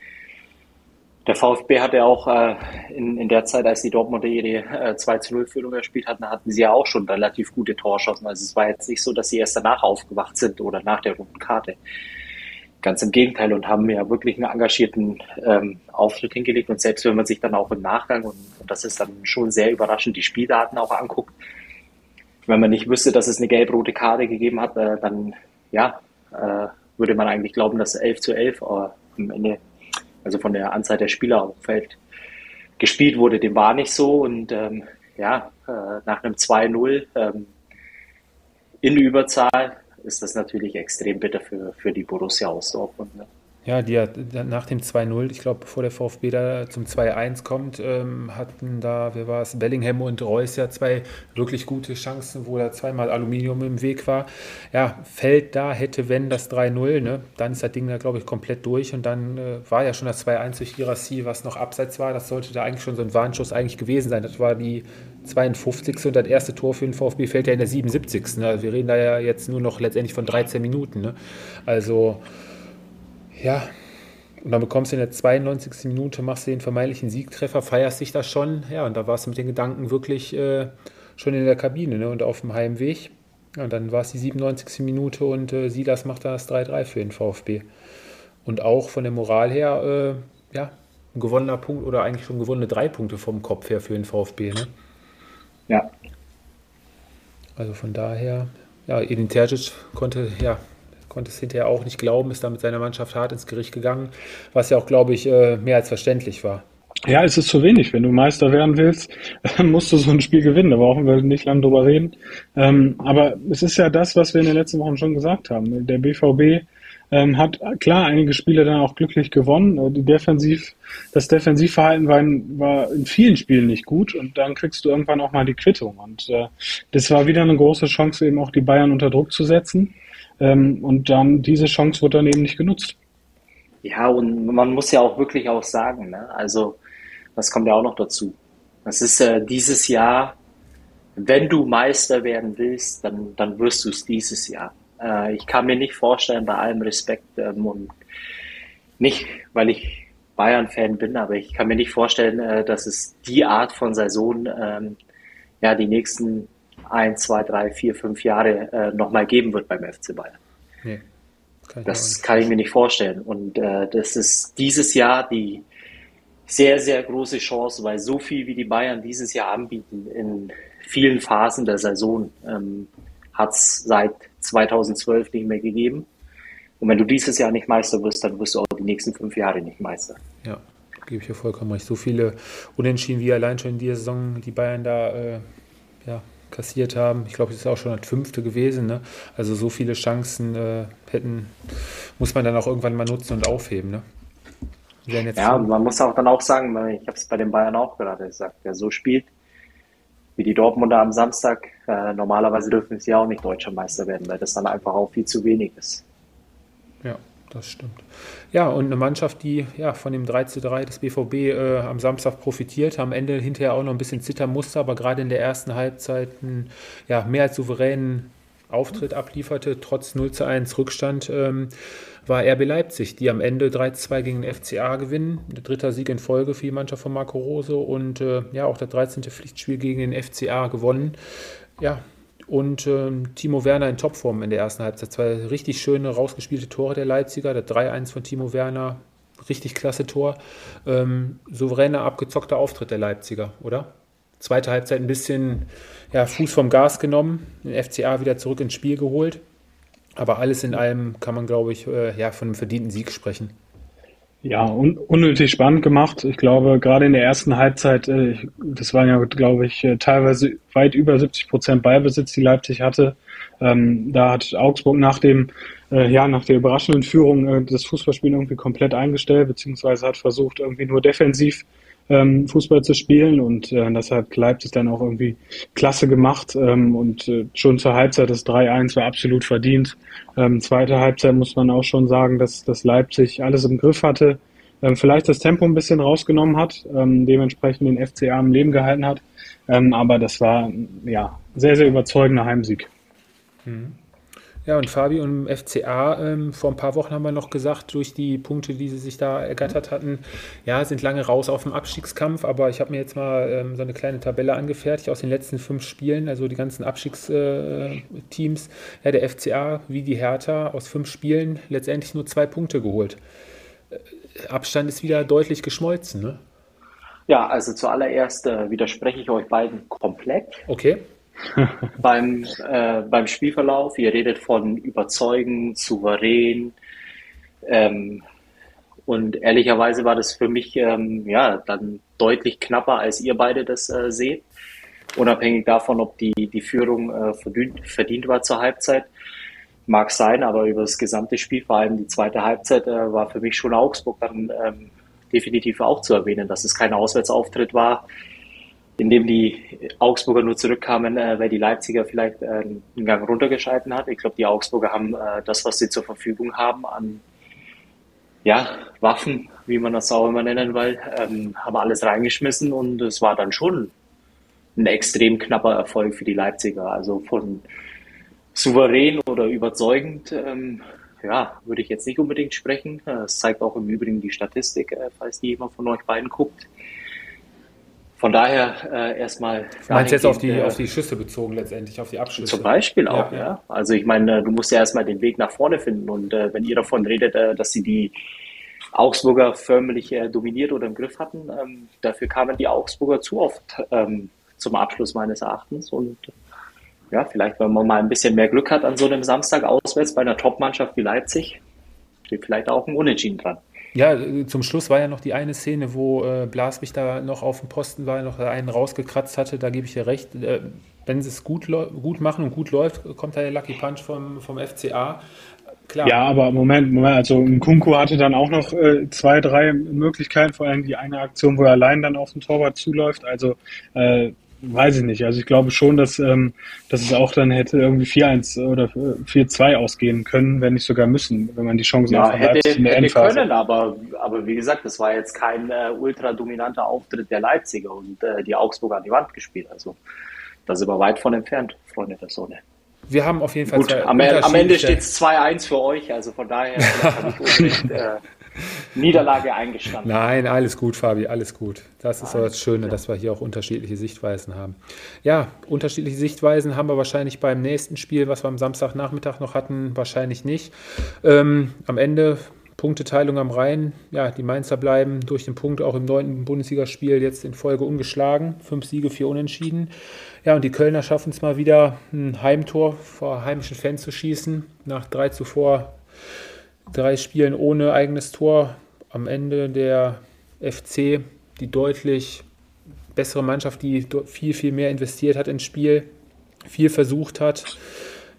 der VfB hatte auch äh, in, in der Zeit, als die Dortmunder ihre äh, 2 zu 0 Führung gespielt hatten, hatten sie ja auch schon relativ gute Torschancen. Also es war jetzt nicht so, dass sie erst danach aufgewacht sind oder nach der roten Karte. Ganz im Gegenteil und haben ja wirklich einen engagierten ähm, Auftritt hingelegt. Und selbst wenn man sich dann auch im Nachgang, und, und das ist dann schon sehr überraschend, die Spieldaten auch anguckt, wenn man nicht wüsste, dass es eine gelb-rote Karte gegeben hat, äh, dann ja, äh, würde man eigentlich glauben, dass 11 zu 11 aber am Ende also von der Anzahl der Spieler auf dem Feld gespielt wurde, dem war nicht so. Und ähm, ja, äh, nach einem 2-0 ähm, in Überzahl ist das natürlich extrem bitter für, für die Borussia aus Dortmund. Ne? Ja, die hat nach dem 2-0, ich glaube, bevor der VfB da zum 2-1 kommt, ähm, hatten da, wer war es, Bellingham und Reus ja zwei wirklich gute Chancen, wo da zweimal Aluminium im Weg war. Ja, fällt da, hätte, wenn das 3-0, ne, dann ist das Ding da, glaube ich, komplett durch und dann äh, war ja schon das 2-1 durch Girassi, was noch abseits war. Das sollte da eigentlich schon so ein Warnschuss eigentlich gewesen sein. Das war die 52. und das erste Tor für den VfB fällt ja in der 77. Ne? Also wir reden da ja jetzt nur noch letztendlich von 13 Minuten. Ne? Also ja, und dann bekommst du in der 92. Minute, machst du den vermeintlichen Siegtreffer, feierst dich da schon. Ja, und da warst du mit den Gedanken wirklich äh, schon in der Kabine ne, und auf dem Heimweg. Ja, und dann war es die 97. Minute und äh, Silas macht da das 3-3 für den VfB. Und auch von der Moral her, äh, ja, ein gewonnener Punkt oder eigentlich schon gewonnene drei Punkte vom Kopf her für den VfB. Ne? Ja. Also von daher, ja, Edin Terzic konnte ja konnte es hinterher auch nicht glauben, ist da mit seiner Mannschaft hart ins Gericht gegangen, was ja auch, glaube ich, äh, mehr als verständlich war. Ja, es ist zu wenig. Wenn du Meister werden willst, musst du so ein Spiel gewinnen. Da brauchen wir nicht lange drüber reden. Ähm, aber es ist ja das, was wir in den letzten Wochen schon gesagt haben. Der BVB ähm, hat klar einige Spiele dann auch glücklich gewonnen. Die Defensiv, das Defensivverhalten war in, war in vielen Spielen nicht gut und dann kriegst du irgendwann auch mal die Quittung. Und äh, das war wieder eine große Chance, eben auch die Bayern unter Druck zu setzen. Ähm, und dann diese Chance wird dann eben nicht genutzt. Ja, und man muss ja auch wirklich auch sagen, ne? also das kommt ja auch noch dazu. Das ist äh, dieses Jahr, wenn du Meister werden willst, dann, dann wirst du es dieses Jahr. Äh, ich kann mir nicht vorstellen, bei allem Respekt ähm, und nicht, weil ich Bayern-Fan bin, aber ich kann mir nicht vorstellen, äh, dass es die Art von Saison ähm, ja die nächsten ein, zwei, drei, vier, fünf Jahre äh, nochmal geben wird beim FC Bayern. Nee, kann das kann ich mir nicht vorstellen. Und äh, das ist dieses Jahr die sehr, sehr große Chance, weil so viel wie die Bayern dieses Jahr anbieten in vielen Phasen der Saison ähm, hat es seit 2012 nicht mehr gegeben. Und wenn du dieses Jahr nicht Meister wirst, dann wirst du auch die nächsten fünf Jahre nicht Meister. Ja, gebe ich dir vollkommen recht. So viele Unentschieden wie allein schon in dieser Saison die Bayern da äh, ja, kassiert haben. Ich glaube, es ist auch schon das fünfte gewesen. Ne? Also so viele Chancen äh, hätten, muss man dann auch irgendwann mal nutzen und aufheben. Ne? Ja, man muss auch dann auch sagen, ich habe es bei den Bayern auch gerade gesagt, wer so spielt wie die Dortmunder am Samstag, äh, normalerweise dürfen sie ja auch nicht deutscher Meister werden, weil das dann einfach auch viel zu wenig ist. Ja, das stimmt. Ja, und eine Mannschaft, die ja von dem 3 zu 3 des BVB äh, am Samstag profitiert, am Ende hinterher auch noch ein bisschen Zittermuster, aber gerade in der ersten Halbzeit einen ja, mehr als souveränen Auftritt ablieferte, trotz 0 zu 1 Rückstand, ähm, war RB Leipzig, die am Ende 3 zu 2 gegen den FCA gewinnen. Der dritte Sieg in Folge für die Mannschaft von Marco Rose und äh, ja, auch das 13. Pflichtspiel gegen den FCA gewonnen. Ja, und ähm, Timo Werner in Topform in der ersten Halbzeit. Zwei richtig schöne rausgespielte Tore der Leipziger. Das 3-1 von Timo Werner, richtig klasse Tor. Ähm, souveräner, abgezockter Auftritt der Leipziger, oder? Zweite Halbzeit ein bisschen ja, Fuß vom Gas genommen, den FCA wieder zurück ins Spiel geholt. Aber alles in allem kann man, glaube ich, äh, ja, von einem verdienten Sieg sprechen. Ja, un unnötig spannend gemacht. Ich glaube, gerade in der ersten Halbzeit, äh, das waren ja, glaube ich, äh, teilweise weit über 70 Prozent Ballbesitz, die Leipzig hatte. Ähm, da hat Augsburg nach dem, äh, ja, nach der überraschenden Führung äh, das Fußballspielen irgendwie komplett eingestellt, beziehungsweise hat versucht, irgendwie nur defensiv ähm, Fußball zu spielen und äh, das hat Leipzig dann auch irgendwie klasse gemacht ähm, und äh, schon zur Halbzeit das 3-1 war absolut verdient. Ähm, zweite Halbzeit muss man auch schon sagen, dass, dass Leipzig alles im Griff hatte, ähm, vielleicht das Tempo ein bisschen rausgenommen hat, ähm, dementsprechend den FCA am Leben gehalten hat, ähm, aber das war ja sehr, sehr überzeugender Heimsieg. Mhm. Ja, und Fabi und FCA, ähm, vor ein paar Wochen haben wir noch gesagt, durch die Punkte, die sie sich da ergattert hatten, ja, sind lange raus auf dem Abstiegskampf, aber ich habe mir jetzt mal ähm, so eine kleine Tabelle angefertigt aus den letzten fünf Spielen, also die ganzen Abstiegsteams. Äh, ja, der FCA wie die Hertha aus fünf Spielen letztendlich nur zwei Punkte geholt. Äh, Abstand ist wieder deutlich geschmolzen, ne? Ja, also zuallererst äh, widerspreche ich euch beiden komplett. Okay. beim, äh, beim Spielverlauf. Ihr redet von überzeugen, souverän. Ähm, und ehrlicherweise war das für mich ähm, ja dann deutlich knapper, als ihr beide das äh, seht. Unabhängig davon, ob die, die Führung äh, verdient, verdient war zur Halbzeit. Mag sein, aber über das gesamte Spiel, vor allem die zweite Halbzeit, äh, war für mich schon Augsburg dann ähm, definitiv auch zu erwähnen, dass es kein Auswärtsauftritt war, in dem die Augsburger nur zurückkamen, äh, weil die Leipziger vielleicht äh, einen Gang runtergeschalten hat. Ich glaube, die Augsburger haben äh, das, was sie zur Verfügung haben an ja, Waffen, wie man das auch immer nennen will, ähm, haben alles reingeschmissen und es war dann schon ein extrem knapper Erfolg für die Leipziger. Also von souverän oder überzeugend, ähm, ja, würde ich jetzt nicht unbedingt sprechen. Das zeigt auch im Übrigen die Statistik, äh, falls die jemand von euch beiden guckt. Von daher äh, erstmal. Du meinst jetzt auf die, äh, auf die Schüsse bezogen letztendlich, auf die Abschüsse? Zum Beispiel auch, ja. ja. Also ich meine, du musst ja erstmal den Weg nach vorne finden und äh, wenn ihr davon redet, äh, dass sie die Augsburger förmlich äh, dominiert oder im Griff hatten, ähm, dafür kamen die Augsburger zu oft ähm, zum Abschluss meines Erachtens und ja, vielleicht, wenn man mal ein bisschen mehr Glück hat an so einem Samstag auswärts bei einer Top-Mannschaft wie Leipzig, steht vielleicht auch ein Unentschieden dran. Ja, zum Schluss war ja noch die eine Szene, wo äh, Blaswig da noch auf dem Posten war, noch einen rausgekratzt hatte. Da gebe ich dir recht. Äh, wenn sie es gut, gut machen und gut läuft, kommt da der Lucky Punch vom, vom FCA. Klar. Ja, aber Moment, Moment, also Kunku hatte dann auch noch äh, zwei, drei Möglichkeiten, vor allem die eine Aktion, wo er allein dann auf den Torwart zuläuft. Also äh, Weiß ich nicht. Also ich glaube schon, dass, ähm, dass es auch dann hätte irgendwie 4-1 oder 4-2 ausgehen können, wenn nicht sogar müssen, wenn man die Chancen ja, hätte, in der hätte Endphase. können, aber, aber wie gesagt, das war jetzt kein äh, ultra dominanter Auftritt der Leipziger und äh, die Augsburger an die Wand gespielt. Also da sind wir weit von entfernt, Freunde der Sonne. Wir haben auf jeden Fall Gut, am, am, Ende steht es 2-1 für euch, also von daher habe ich unbedingt äh, Niederlage eingestanden. Nein, alles gut, Fabi, alles gut. Das ist alles das Schöne, klar. dass wir hier auch unterschiedliche Sichtweisen haben. Ja, unterschiedliche Sichtweisen haben wir wahrscheinlich beim nächsten Spiel, was wir am Samstagnachmittag noch hatten, wahrscheinlich nicht. Ähm, am Ende Punkteteilung am Rhein. Ja, die Mainzer bleiben durch den Punkt auch im neunten Bundesligaspiel jetzt in Folge ungeschlagen. Fünf Siege, vier Unentschieden. Ja, und die Kölner schaffen es mal wieder, ein Heimtor vor heimischen Fans zu schießen. Nach drei zuvor drei Spielen ohne eigenes Tor. Am Ende der FC, die deutlich bessere Mannschaft, die viel, viel mehr investiert hat ins Spiel, viel versucht hat.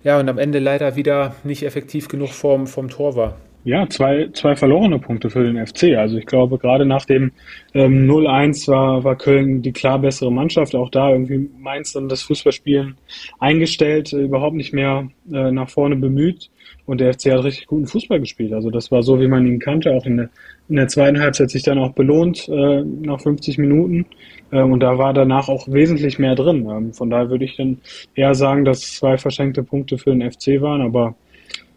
Ja, und am Ende leider wieder nicht effektiv genug vom, vom Tor war. ja, zwei, zwei verlorene Punkte für den FC. Also ich glaube, gerade nach dem ähm, 0-1 war, war Köln die klar bessere Mannschaft. Auch da irgendwie Mainz dann das Fußballspielen eingestellt, äh, überhaupt nicht mehr äh, nach vorne bemüht. Und der FC hat richtig guten Fußball gespielt. Also das war so, wie man ihn kannte. Auch in der, in der zweiten Halbzeit sich dann auch belohnt äh, nach 50 Minuten. Ähm, und da war danach auch wesentlich mehr drin. Ähm, von daher würde ich dann eher sagen, dass zwei verschenkte Punkte für den FC waren. Aber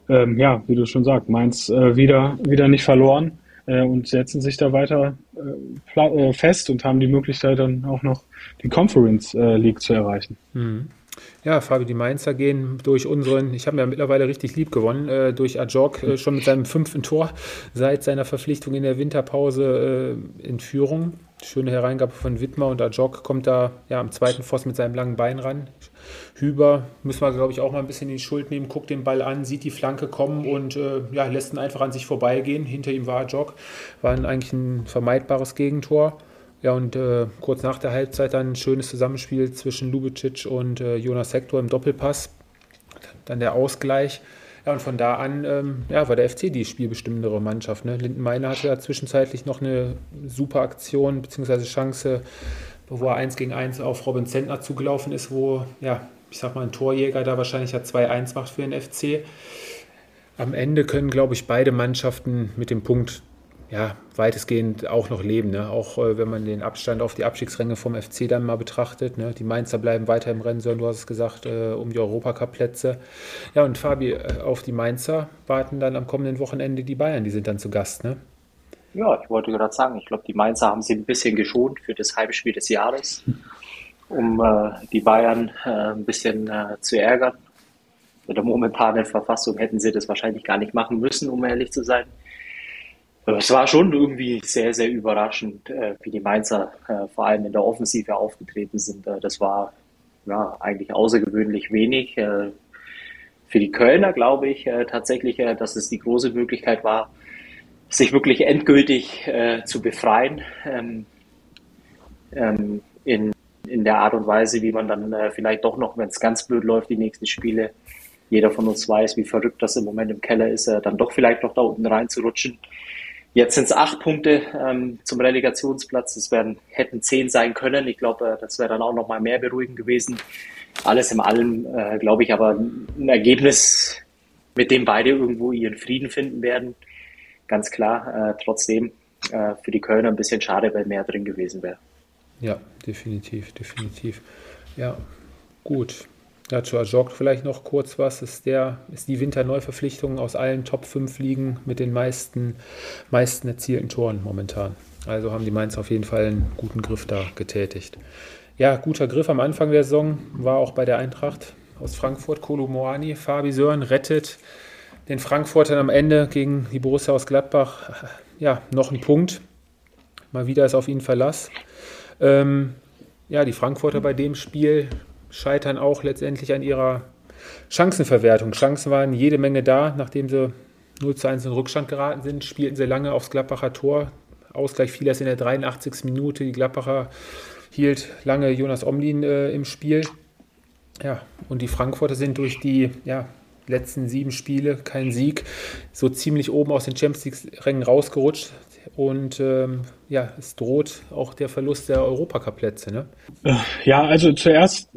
ähm, ja, wie du schon sagst, Mainz äh, wieder, wieder nicht verloren äh, und setzen sich da weiter äh, äh fest und haben die Möglichkeit dann auch noch die Conference äh, League zu erreichen. Mhm. Ja, Fabi, die Mainzer gehen durch unseren, ich habe mir ja mittlerweile richtig lieb gewonnen, äh, durch Ajok äh, schon mit seinem fünften Tor seit seiner Verpflichtung in der Winterpause äh, in Führung. Schöne Hereingabe von Wittmer und Ajok kommt da ja am zweiten Pfosten mit seinem langen Bein ran. Hüber müssen wir, glaube ich, auch mal ein bisschen in die Schuld nehmen, guckt den Ball an, sieht die Flanke kommen und äh, ja, lässt ihn einfach an sich vorbeigehen. Hinter ihm war Ajok, war eigentlich ein vermeidbares Gegentor. Ja, und äh, kurz nach der Halbzeit dann ein schönes Zusammenspiel zwischen Lubicic und äh, Jonas Hector im Doppelpass. Dann der Ausgleich. Ja, und von da an ähm, ja, war der FC die spielbestimmendere Mannschaft. Ne? Lindenmeiner hatte da zwischenzeitlich noch eine super Aktion bzw. Chance, wo er 1 gegen 1 auf Robin Zentner zugelaufen ist, wo, ja, ich sag mal, ein Torjäger da wahrscheinlich ja 2-1 macht für den FC. Am Ende können, glaube ich, beide Mannschaften mit dem Punkt ja, weitestgehend auch noch leben. Ne? Auch äh, wenn man den Abstand auf die Abstiegsränge vom FC dann mal betrachtet. Ne? Die Mainzer bleiben weiter im Rennen, Sören, du hast es gesagt, äh, um die Europacup-Plätze. Ja, und Fabi, äh, auf die Mainzer warten dann am kommenden Wochenende die Bayern, die sind dann zu Gast, ne? Ja, ich wollte gerade sagen, ich glaube, die Mainzer haben sie ein bisschen geschont für das Heimspiel des Jahres, um äh, die Bayern äh, ein bisschen äh, zu ärgern. Mit der momentanen Verfassung hätten sie das wahrscheinlich gar nicht machen müssen, um ehrlich zu sein. Es war schon irgendwie sehr, sehr überraschend, äh, wie die Mainzer äh, vor allem in der Offensive aufgetreten sind. Äh, das war ja eigentlich außergewöhnlich wenig. Für die Kölner glaube ich tatsächlich, dass es die große Möglichkeit war, sich wirklich endgültig zu befreien ähm, ähm, in, in der Art und Weise, wie man dann vielleicht doch noch, wenn es ganz blöd läuft, die nächsten Spiele, jeder von uns weiß, wie verrückt das im Moment im Keller ist, dann doch vielleicht noch da unten reinzurutschen. Jetzt sind es acht Punkte ähm, zum Relegationsplatz. Es werden, hätten zehn sein können. Ich glaube, äh, das wäre dann auch noch mal mehr beruhigend gewesen. Alles in allem, äh, glaube ich, aber ein Ergebnis, mit dem beide irgendwo ihren Frieden finden werden. Ganz klar. Äh, trotzdem äh, für die Kölner ein bisschen schade, weil mehr drin gewesen wäre. Ja, definitiv, definitiv. Ja, gut. Dazu Ajok vielleicht noch kurz was. Ist, der, ist die Winterneuverpflichtung aus allen Top 5 Ligen mit den meisten, meisten erzielten Toren momentan. Also haben die Mainz auf jeden Fall einen guten Griff da getätigt. Ja, guter Griff am Anfang der Saison war auch bei der Eintracht aus Frankfurt. Kolo Moani, Fabi Sören rettet den Frankfurtern am Ende gegen die Borussia aus Gladbach. Ja, noch ein Punkt. Mal wieder ist auf ihn Verlass. Ähm, ja, die Frankfurter bei dem Spiel scheitern auch letztendlich an ihrer Chancenverwertung. Chancen waren jede Menge da, nachdem sie 0 zu 1 in Rückstand geraten sind, spielten sie lange aufs Gladbacher Tor. Ausgleich fiel erst in der 83. Minute. Die Gladbacher hielt lange Jonas Omlin äh, im Spiel. Ja, und die Frankfurter sind durch die ja, letzten sieben Spiele kein Sieg, so ziemlich oben aus den Champions League-Rängen rausgerutscht. Und ähm, ja, es droht auch der Verlust der Europacup-Plätze. Ne? Ja, also zuerst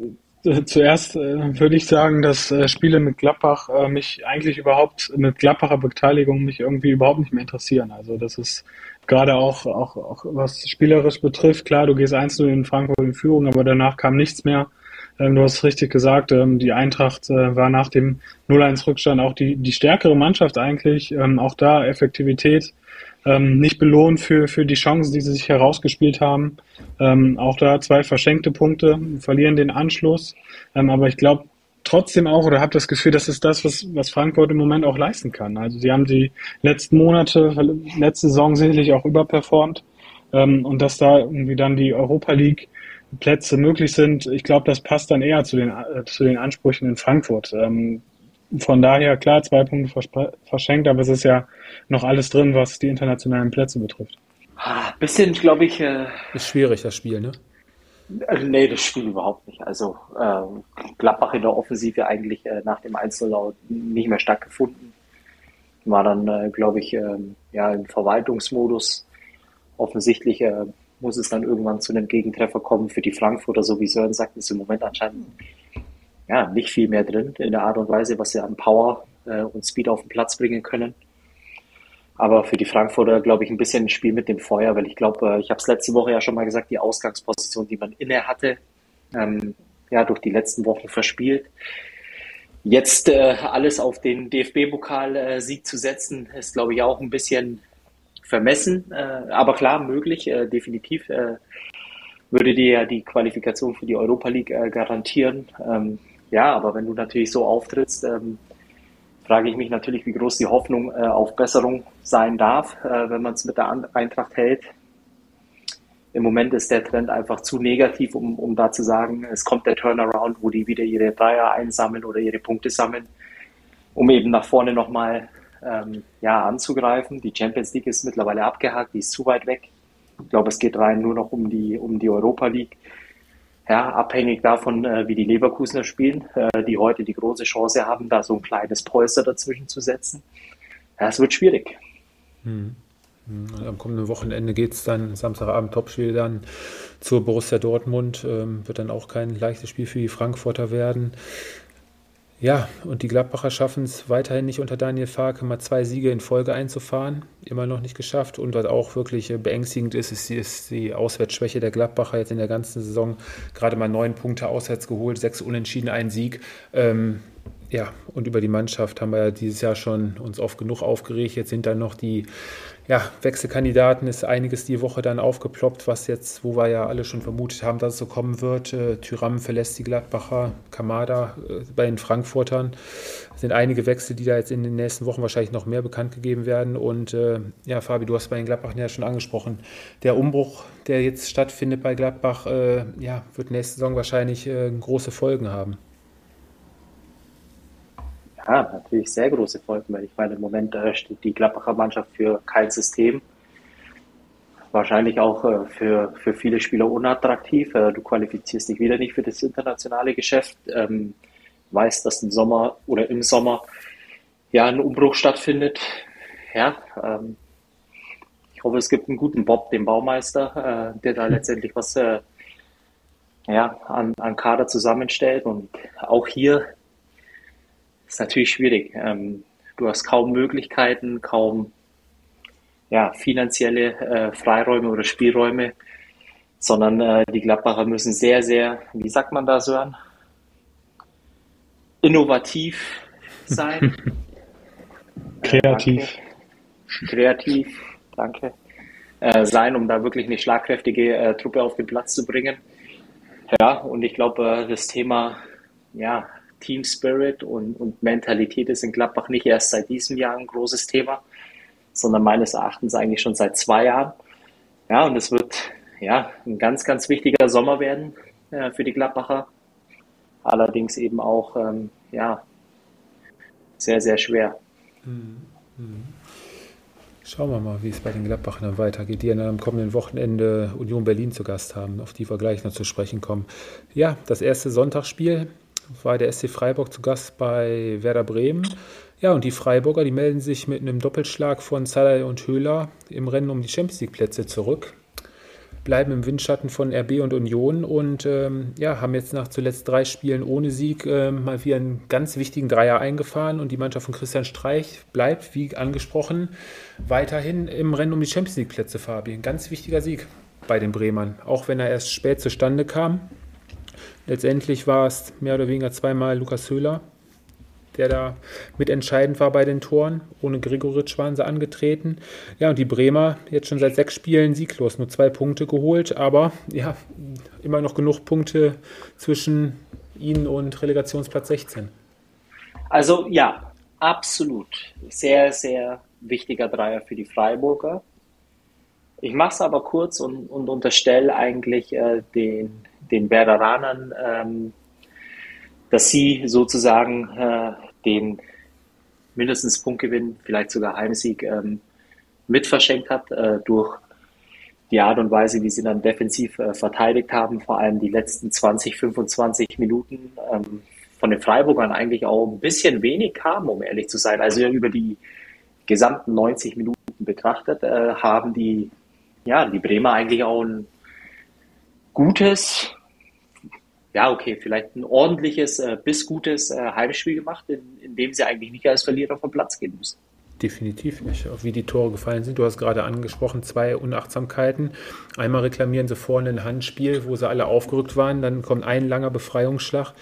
Zuerst äh, würde ich sagen, dass äh, Spiele mit Gladbach äh, mich eigentlich überhaupt mit Gladbacher Beteiligung mich irgendwie überhaupt nicht mehr interessieren. Also das ist gerade auch, auch, auch was spielerisch betrifft, klar, du gehst einzeln in Frankfurt in Führung, aber danach kam nichts mehr. Ähm, du hast richtig gesagt, ähm, die Eintracht äh, war nach dem 0-1-Rückstand auch die, die stärkere Mannschaft eigentlich. Ähm, auch da Effektivität ähm, nicht belohnt für, für die Chancen, die sie sich herausgespielt haben. Ähm, auch da zwei verschenkte Punkte, verlieren den Anschluss. Ähm, aber ich glaube trotzdem auch oder habe das Gefühl, das ist das, was, was Frankfurt im Moment auch leisten kann. Also sie haben die letzten Monate, letzte Saison sicherlich auch überperformt. Ähm, und dass da irgendwie dann die Europa League Plätze möglich sind, ich glaube, das passt dann eher zu den, äh, zu den Ansprüchen in Frankfurt. Ähm, von daher, klar, zwei Punkte verschenkt, aber es ist ja noch alles drin, was die internationalen Plätze betrifft. Ah, bisschen, glaube ich. Äh, ist schwierig, das Spiel, ne? Äh, nee, das Spiel überhaupt nicht. Also äh, Gladbach in der Offensive eigentlich äh, nach dem Einzellaut nicht mehr stattgefunden. war dann, äh, glaube ich, ähm, ja, im Verwaltungsmodus. Offensichtlich äh, muss es dann irgendwann zu einem Gegentreffer kommen für die Frankfurter, so wie Sören sagt, ist im Moment anscheinend ja, nicht viel mehr drin in der Art und Weise, was sie an Power äh, und Speed auf den Platz bringen können. Aber für die Frankfurter, glaube ich, ein bisschen ein Spiel mit dem Feuer, weil ich glaube, äh, ich habe es letzte Woche ja schon mal gesagt, die Ausgangsposition, die man inne hatte, ähm, ja, durch die letzten Wochen verspielt. Jetzt äh, alles auf den DFB-Pokal-Sieg zu setzen, ist, glaube ich, auch ein bisschen vermessen, äh, aber klar möglich, äh, definitiv. Äh, würde dir ja die Qualifikation für die Europa League äh, garantieren. Ähm, ja, aber wenn du natürlich so auftrittst, ähm, frage ich mich natürlich, wie groß die Hoffnung äh, auf Besserung sein darf, äh, wenn man es mit der Eintracht hält. Im Moment ist der Trend einfach zu negativ, um, um da zu sagen, es kommt der Turnaround, wo die wieder ihre Dreier einsammeln oder ihre Punkte sammeln, um eben nach vorne nochmal ähm, ja, anzugreifen. Die Champions League ist mittlerweile abgehakt, die ist zu weit weg. Ich glaube, es geht rein nur noch um die, um die Europa League. Ja, abhängig davon, äh, wie die Leverkusener spielen, äh, die heute die große Chance haben, da so ein kleines Polster dazwischen zu setzen. Ja, es wird schwierig. Hm. Am kommenden Wochenende geht es dann, Samstagabend Topspiel dann zur Borussia Dortmund. Ähm, wird dann auch kein leichtes Spiel für die Frankfurter werden. Ja, und die Gladbacher schaffen es weiterhin nicht unter Daniel Farke mal zwei Siege in Folge einzufahren. Immer noch nicht geschafft. Und was auch wirklich äh, beängstigend ist, ist, ist die Auswärtsschwäche der Gladbacher jetzt in der ganzen Saison. Gerade mal neun Punkte auswärts geholt, sechs Unentschieden, ein Sieg. Ähm, ja, und über die Mannschaft haben wir ja dieses Jahr schon uns oft genug aufgeregt. Jetzt sind dann noch die ja, Wechselkandidaten ist einiges die Woche dann aufgeploppt, was jetzt, wo wir ja alle schon vermutet haben, dass es so kommen wird. Äh, Tyram verlässt die Gladbacher, Kamada äh, bei den Frankfurtern. Es sind einige Wechsel, die da jetzt in den nächsten Wochen wahrscheinlich noch mehr bekannt gegeben werden. Und äh, ja, Fabi, du hast bei den Gladbachern ja schon angesprochen. Der Umbruch, der jetzt stattfindet bei Gladbach, äh, ja, wird nächste Saison wahrscheinlich äh, große Folgen haben. Ja, natürlich sehr große Folgen, weil ich meine, im Moment äh, steht die Gladbacher Mannschaft für kein System. Wahrscheinlich auch äh, für, für viele Spieler unattraktiv. Äh, du qualifizierst dich wieder nicht für das internationale Geschäft. Ähm, weißt, dass im Sommer oder im Sommer ja ein Umbruch stattfindet. Ja, ähm, ich hoffe, es gibt einen guten Bob, den Baumeister, äh, der da letztendlich was äh, ja, an, an Kader zusammenstellt. Und auch hier ist natürlich schwierig. Ähm, du hast kaum Möglichkeiten, kaum ja, finanzielle äh, Freiräume oder Spielräume, sondern äh, die Gladbacher müssen sehr, sehr, wie sagt man da, Sören? Innovativ sein. Kreativ. Äh, Kreativ, danke. Äh, sein, um da wirklich eine schlagkräftige äh, Truppe auf den Platz zu bringen. Ja, und ich glaube, äh, das Thema ja, Team Spirit und, und Mentalität ist in Gladbach nicht erst seit diesem Jahr ein großes Thema, sondern meines Erachtens eigentlich schon seit zwei Jahren. Ja, und es wird ja ein ganz, ganz wichtiger Sommer werden äh, für die Gladbacher. Allerdings eben auch ähm, ja, sehr, sehr schwer. Mhm. Mhm. Schauen wir mal, wie es bei den Gladbachern weitergeht, die am kommenden Wochenende Union Berlin zu Gast haben, auf die wir gleich noch zu sprechen kommen. Ja, das erste Sonntagsspiel war der SC Freiburg zu Gast bei Werder Bremen. Ja, und die Freiburger, die melden sich mit einem Doppelschlag von Salai und Höhler im Rennen um die Champions League-Plätze zurück. Bleiben im Windschatten von RB und Union und ähm, ja, haben jetzt nach zuletzt drei Spielen ohne Sieg äh, mal wieder einen ganz wichtigen Dreier eingefahren und die Mannschaft von Christian Streich bleibt, wie angesprochen, weiterhin im Rennen um die Champions League-Plätze, Fabi. Ein ganz wichtiger Sieg bei den Bremern, auch wenn er erst spät zustande kam. Letztendlich war es mehr oder weniger zweimal Lukas Höhler, der da mitentscheidend war bei den Toren. Ohne Gregoritsch waren sie angetreten. Ja, und die Bremer jetzt schon seit sechs Spielen sieglos, nur zwei Punkte geholt, aber ja, immer noch genug Punkte zwischen ihnen und Relegationsplatz 16. Also ja, absolut. Sehr, sehr wichtiger Dreier für die Freiburger. Ich mache es aber kurz und, und unterstelle eigentlich äh, den den Werderanern, ähm, dass sie sozusagen äh, den mindestens Punktgewinn, vielleicht sogar Heimsieg ähm, mit verschenkt hat äh, durch die Art und Weise, wie sie dann defensiv äh, verteidigt haben, vor allem die letzten 20, 25 Minuten ähm, von den Freiburgern eigentlich auch ein bisschen wenig kam, um ehrlich zu sein. Also über die gesamten 90 Minuten betrachtet, äh, haben die, ja, die Bremer eigentlich auch ein gutes, ja, okay, vielleicht ein ordentliches äh, bis gutes äh, Heimspiel gemacht, in, in dem sie eigentlich nicht als Verlierer vom Platz gehen müssen. Definitiv nicht, wie die Tore gefallen sind. Du hast gerade angesprochen, zwei Unachtsamkeiten. Einmal reklamieren sie vorne ein Handspiel, wo sie alle aufgerückt waren. Dann kommt ein langer Befreiungsschlag,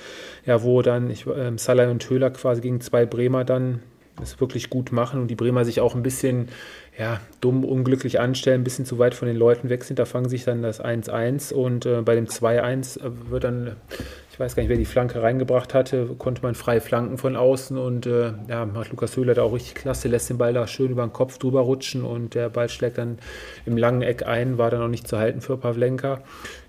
ja, wo dann ich, äh, Salai und Höhler quasi gegen zwei Bremer dann es wirklich gut machen und die Bremer sich auch ein bisschen ja, dumm, unglücklich anstellen, ein bisschen zu weit von den Leuten weg sind. Da fangen sich dann das 1-1 und äh, bei dem 2-1 wird dann ich weiß gar nicht, wer die Flanke reingebracht hatte, konnte man frei flanken von außen und äh, ja, macht Lukas Höhler da auch richtig klasse, lässt den Ball da schön über den Kopf drüber rutschen und der Ball schlägt dann im langen Eck ein, war dann auch nicht zu halten für Pavlenka.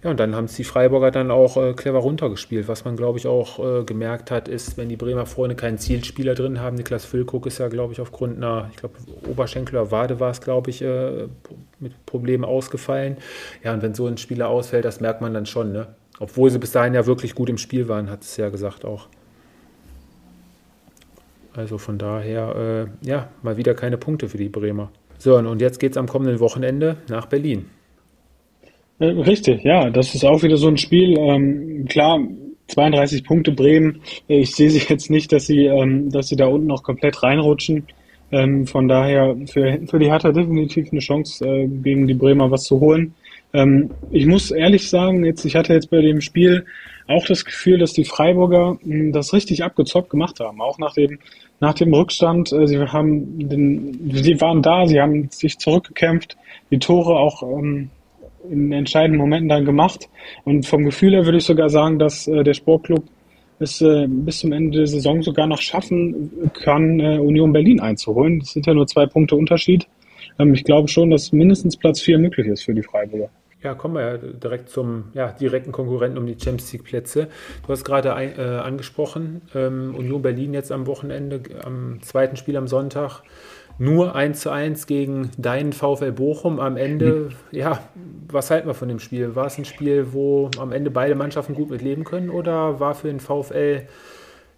Ja, und dann haben es die Freiburger dann auch äh, clever runtergespielt. Was man, glaube ich, auch äh, gemerkt hat, ist, wenn die Bremer vorne keinen Zielspieler drin haben, Niklas Füllkrug ist ja, glaube ich, aufgrund einer, ich glaube, Oberschenkel oder Wade war es, glaube ich, äh, mit Problemen ausgefallen. Ja, und wenn so ein Spieler ausfällt, das merkt man dann schon, ne? Obwohl sie bis dahin ja wirklich gut im Spiel waren, hat es ja gesagt auch. Also von daher, äh, ja, mal wieder keine Punkte für die Bremer. So, und jetzt geht es am kommenden Wochenende nach Berlin. Äh, richtig, ja, das ist auch wieder so ein Spiel. Ähm, klar, 32 Punkte Bremen. Ich sehe sie jetzt nicht, dass sie, ähm, dass sie da unten noch komplett reinrutschen. Ähm, von daher für, für die Hertha definitiv eine Chance, äh, gegen die Bremer was zu holen. Ähm, ich muss ehrlich sagen, jetzt, ich hatte jetzt bei dem Spiel auch das Gefühl, dass die Freiburger mh, hm, das richtig abgezockt gemacht haben. Auch nach dem, nach dem Rückstand. Äh, sie haben den, sie waren da, sie haben sich zurückgekämpft, die Tore auch ähm, in entscheidenden Momenten dann gemacht. Und vom Gefühl her würde ich sogar sagen, dass äh, der Sportclub es äh, bis zum Ende der Saison sogar noch schaffen kann, äh, Union Berlin einzuholen. Das sind ja nur zwei Punkte Unterschied. Ähm, ich glaube schon, dass mindestens Platz vier möglich ist für die Freiburger. Ja, kommen wir ja direkt zum ja, direkten Konkurrenten um die Champions League Plätze. Du hast gerade äh, angesprochen, ähm, Union Berlin jetzt am Wochenende, am zweiten Spiel am Sonntag, nur 1 zu 1 gegen deinen VfL Bochum. Am Ende, mhm. ja, was halten wir von dem Spiel? War es ein Spiel, wo am Ende beide Mannschaften gut mitleben können oder war für den VfL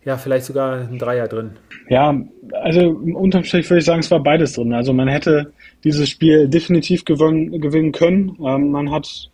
ja vielleicht sogar ein Dreier drin? Ja, also unterm Strich würde ich sagen, es war beides drin. Also man hätte dieses Spiel definitiv gewonnen, gewinnen können. Ähm, man hat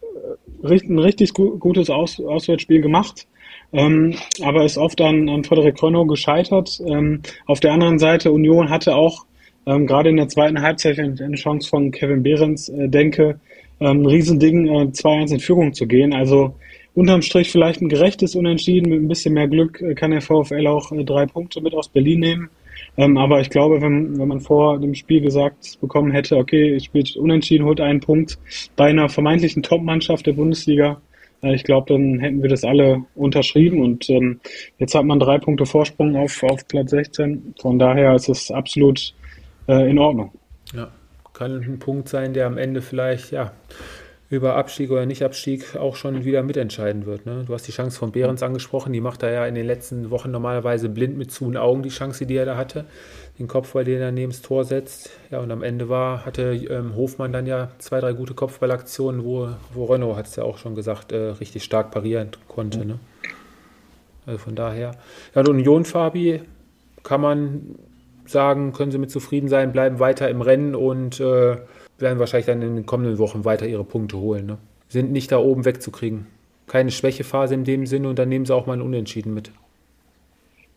äh, ein richtig gutes Aus, Auswärtsspiel gemacht, ähm, aber ist oft an, an Frederik Krönno gescheitert. Ähm, auf der anderen Seite, Union hatte auch ähm, gerade in der zweiten Halbzeit eine Chance von Kevin Behrens, äh, denke, ähm, ein Riesending, äh, 2-1 in Führung zu gehen. Also unterm Strich vielleicht ein gerechtes Unentschieden. Mit ein bisschen mehr Glück äh, kann der VfL auch äh, drei Punkte mit aus Berlin nehmen. Ähm, aber ich glaube, wenn, wenn man vor dem Spiel gesagt bekommen hätte, okay, ich spiele unentschieden, holt einen Punkt bei einer vermeintlichen Top-Mannschaft der Bundesliga, äh, ich glaube, dann hätten wir das alle unterschrieben und ähm, jetzt hat man drei Punkte Vorsprung auf, auf Platz 16. Von daher ist es absolut äh, in Ordnung. Ja, kann ein Punkt sein, der am Ende vielleicht, ja, über Abstieg oder Nicht-Abstieg auch schon wieder mitentscheiden wird. Ne? Du hast die Chance von Behrens angesprochen, die macht er ja in den letzten Wochen normalerweise blind mit zu Augen, die Chance, die er da hatte. Den Kopfball, den er neben das Tor setzt. Ja, und am Ende war, hatte ähm, Hofmann dann ja zwei, drei gute Kopfballaktionen, wo, wo Renault, hat es ja auch schon gesagt, äh, richtig stark parieren konnte. Mhm. Ne? Also von daher. Ja, und Union, Fabi, kann man sagen, können sie mit zufrieden sein, bleiben weiter im Rennen und äh, werden wahrscheinlich dann in den kommenden Wochen weiter ihre Punkte holen. Ne? Sind nicht da oben wegzukriegen. Keine Schwächephase in dem Sinne und dann nehmen sie auch mal ein Unentschieden mit.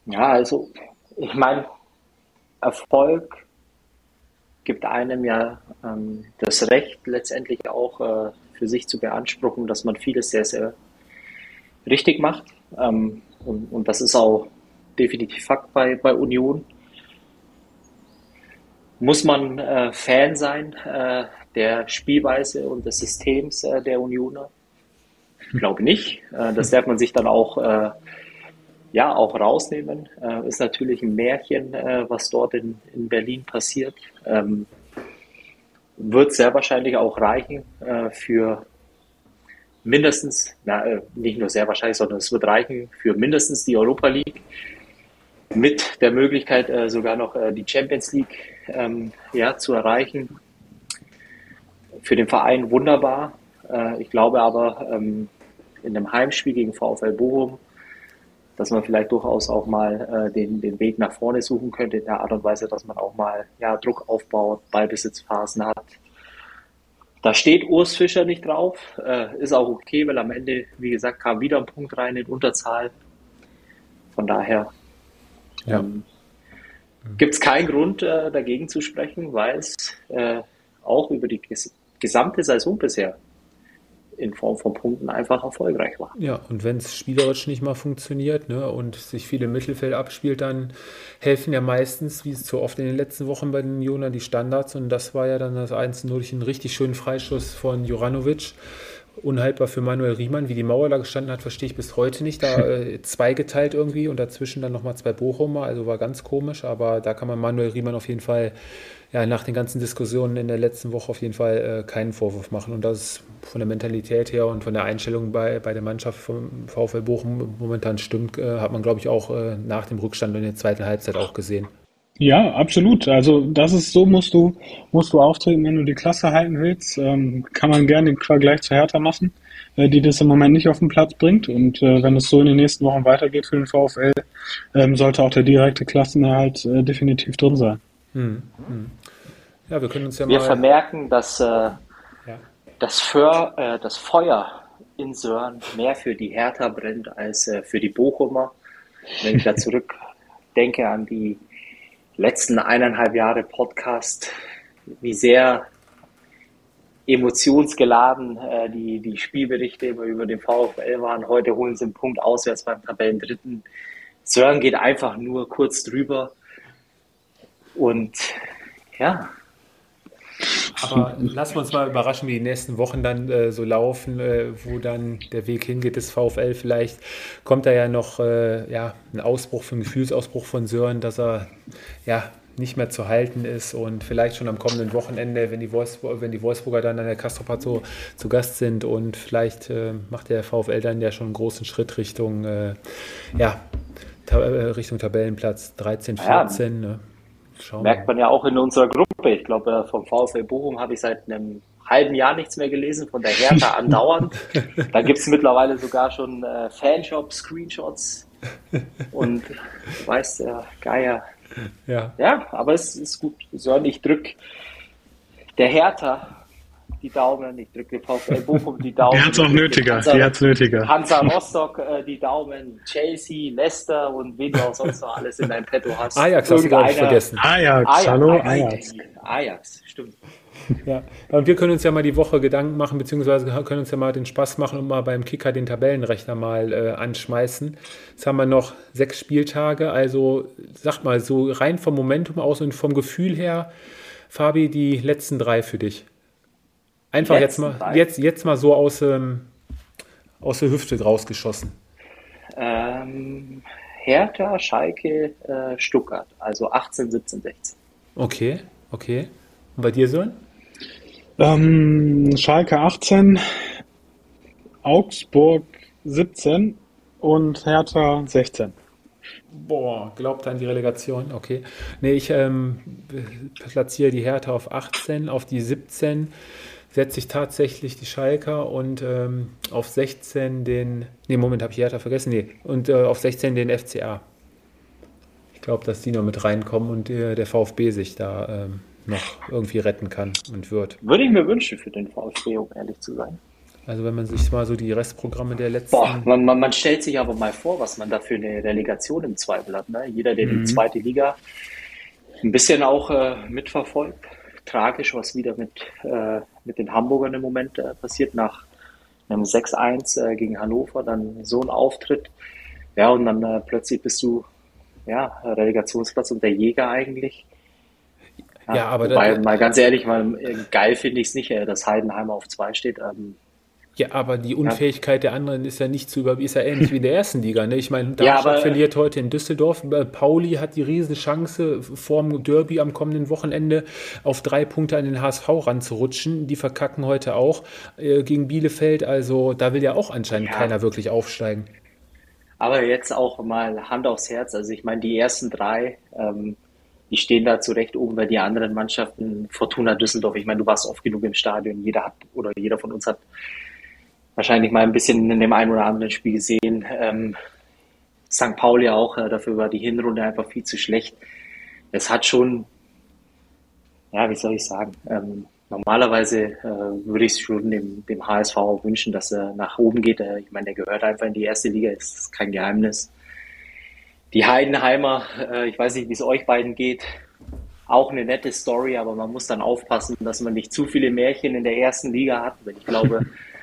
Ja, also ich meine, Erfolg gibt einem ja ähm, das Recht letztendlich auch äh, für sich zu beanspruchen, dass man vieles sehr, sehr richtig macht. Ähm, und, und das ist auch definitiv Fakt bei, bei Union. Muss man äh, Fan sein äh, der Spielweise und des Systems äh, der Unioner? Ich glaube nicht. Äh, das darf man sich dann auch, äh, ja, auch rausnehmen. Äh, ist natürlich ein Märchen, was dort in, in Berlin passiert. Ähm, wird sehr wahrscheinlich auch reichen für mindestens, na, nicht nur sehr wahrscheinlich, sondern es wird reichen für mindestens die Europa League mit der Möglichkeit äh, sogar noch äh, die Champions League ähm, ja, zu erreichen. Für den Verein wunderbar. Äh, ich glaube aber, ähm, in einem Heimspiel gegen VfL Bochum dass man vielleicht durchaus auch mal äh, den, den Weg nach vorne suchen könnte, in der Art und Weise, dass man auch mal ja, Druck aufbaut, Ballbesitzphasen hat. Da steht Urs Fischer nicht drauf, äh, ist auch okay, weil am Ende, wie gesagt, kam wieder ein Punkt rein in Unterzahl. Von daher ja. ähm, gibt es keinen Grund äh, dagegen zu sprechen, weil es äh, auch über die ges gesamte Saison bisher in Form von Punkten einfach erfolgreich war. Ja, und wenn es spielerisch nicht mal funktioniert ne, und sich viel im Mittelfeld abspielt, dann helfen ja meistens, wie es so oft in den letzten Wochen bei den Jona, die Standards. Und das war ja dann das 1-0 durch einen richtig schönen Freischuss von Juranovic. Unhaltbar für Manuel Riemann. Wie die Mauer da gestanden hat, verstehe ich bis heute nicht. Da äh, zweigeteilt irgendwie und dazwischen dann nochmal zwei Bochumer. Also war ganz komisch, aber da kann man Manuel Riemann auf jeden Fall ja, nach den ganzen Diskussionen in der letzten Woche auf jeden Fall äh, keinen Vorwurf machen. Und das ist von der Mentalität her und von der Einstellung bei, bei der Mannschaft vom VfL Bochum momentan stimmt, äh, hat man, glaube ich, auch äh, nach dem Rückstand in der zweiten Halbzeit auch gesehen. Ja, absolut. Also das ist so, musst du, musst du auftreten, wenn du die Klasse halten willst. Ähm, kann man gerne den Vergleich zu Hertha machen, äh, die das im Moment nicht auf den Platz bringt. Und äh, wenn es so in den nächsten Wochen weitergeht für den VfL, ähm, sollte auch der direkte Klassenerhalt äh, definitiv drin sein. Hm, hm. Ja, wir können uns ja wir mal. Wir vermerken, dass äh, ja. das, För, äh, das Feuer in Sören mehr für die Hertha brennt als äh, für die Bochumer. Wenn ich da zurückdenke an die letzten eineinhalb Jahre Podcast, wie sehr emotionsgeladen äh, die, die Spielberichte immer über den VfL waren. Heute holen sie einen Punkt auswärts beim Tabellendritten. Sören geht einfach nur kurz drüber. Und ja, aber lassen wir uns mal überraschen, wie die nächsten Wochen dann äh, so laufen, äh, wo dann der Weg hingeht des VfL. Vielleicht kommt da ja noch äh, ja, ein Ausbruch, ein Gefühlsausbruch von Sören, dass er ja nicht mehr zu halten ist und vielleicht schon am kommenden Wochenende, wenn die, Wolfsburg, wenn die Wolfsburger dann an der Castropad so zu Gast sind und vielleicht äh, macht der VfL dann ja schon einen großen Schritt Richtung, äh, ja, ta äh, Richtung Tabellenplatz 13, 14. Ja. Ne? Schauen Merkt man ja auch in unserer Gruppe. Ich glaube, äh, vom VfL Bochum habe ich seit einem halben Jahr nichts mehr gelesen, von der Hertha andauernd. da gibt es mittlerweile sogar schon äh, Fanshop-Screenshots. Und du weißt, der Geier. Ja. ja, aber es ist gut. So, ich drück der Hertha die Daumen, ich drücke VfL Bochum die Daumen. Die hat es auch nötiger, Hansa, die hat's nötiger. Hansa Rostock äh, die Daumen, Chelsea, Leicester und wen du auch sonst noch alles in deinem Petto hast. Ajax hast du gar nicht vergessen. Ajax, Ajax hallo Ajax. Ajax, stimmt. Ja, und wir können uns ja mal die Woche Gedanken machen, beziehungsweise können uns ja mal den Spaß machen und mal beim Kicker den Tabellenrechner mal äh, anschmeißen. Jetzt haben wir noch sechs Spieltage, also sag mal, so rein vom Momentum aus und vom Gefühl her, Fabi, die letzten drei für dich. Einfach jetzt mal, jetzt, jetzt mal so aus, ähm, aus der Hüfte rausgeschossen. Ähm, Hertha, Schalke, äh, Stuttgart, also 18, 17, 16. Okay, okay. Und bei dir, Sören? Ähm, Schalke 18, Augsburg 17 und Hertha 16. Boah, glaubt an die Relegation, okay. Nee, ich ähm, platziere die Hertha auf 18, auf die 17 setze ich tatsächlich die Schalker und ähm, auf 16 den, nee, Moment, habe ich Hertha vergessen, nee, und äh, auf 16 den FCA. Ich glaube, dass die noch mit reinkommen und äh, der VfB sich da ähm, noch irgendwie retten kann und wird. Würde ich mir wünschen für den VfB, um ehrlich zu sein. Also wenn man sich mal so die Restprogramme der letzten... Boah, man, man, man stellt sich aber mal vor, was man da für eine Relegation im Zweifel hat. Ne? Jeder, der mhm. die zweite Liga ein bisschen auch äh, mitverfolgt, tragisch, was wieder mit, äh, mit den Hamburgern im Moment äh, passiert, nach einem 6-1 äh, gegen Hannover, dann so ein Auftritt. Ja, und dann äh, plötzlich bist du ja, Relegationsplatz und der Jäger eigentlich. Ja, ja aber wobei, mal ganz ehrlich, mal, äh, geil finde ich es nicht, äh, dass Heidenheim auf 2 steht. Ähm, ja, aber die Unfähigkeit ja. der anderen ist ja nicht zu über, ist ja ähnlich wie in der ersten Liga. Ne? Ich meine, Darmstadt ja, verliert heute in Düsseldorf. Pauli hat die riesen Chance, vorm Derby am kommenden Wochenende auf drei Punkte an den HSV ranzurutschen. Die verkacken heute auch äh, gegen Bielefeld. Also da will ja auch anscheinend ja. keiner wirklich aufsteigen. Aber jetzt auch mal Hand aufs Herz. Also ich meine, die ersten drei, ähm, die stehen da zurecht oben, weil die anderen Mannschaften, Fortuna Düsseldorf, ich meine, du warst oft genug im Stadion, jeder hat oder jeder von uns hat wahrscheinlich mal ein bisschen in dem einen oder anderen Spiel gesehen. Ähm, St. Pauli auch, äh, dafür war die Hinrunde einfach viel zu schlecht. Es hat schon, ja, wie soll ich sagen, ähm, normalerweise äh, würde ich es schon dem, dem HSV auch wünschen, dass er nach oben geht. Äh, ich meine, der gehört einfach in die erste Liga, ist, kein Geheimnis. Die Heidenheimer, äh, ich weiß nicht, wie es euch beiden geht, auch eine nette Story, aber man muss dann aufpassen, dass man nicht zu viele Märchen in der ersten Liga hat, weil ich glaube,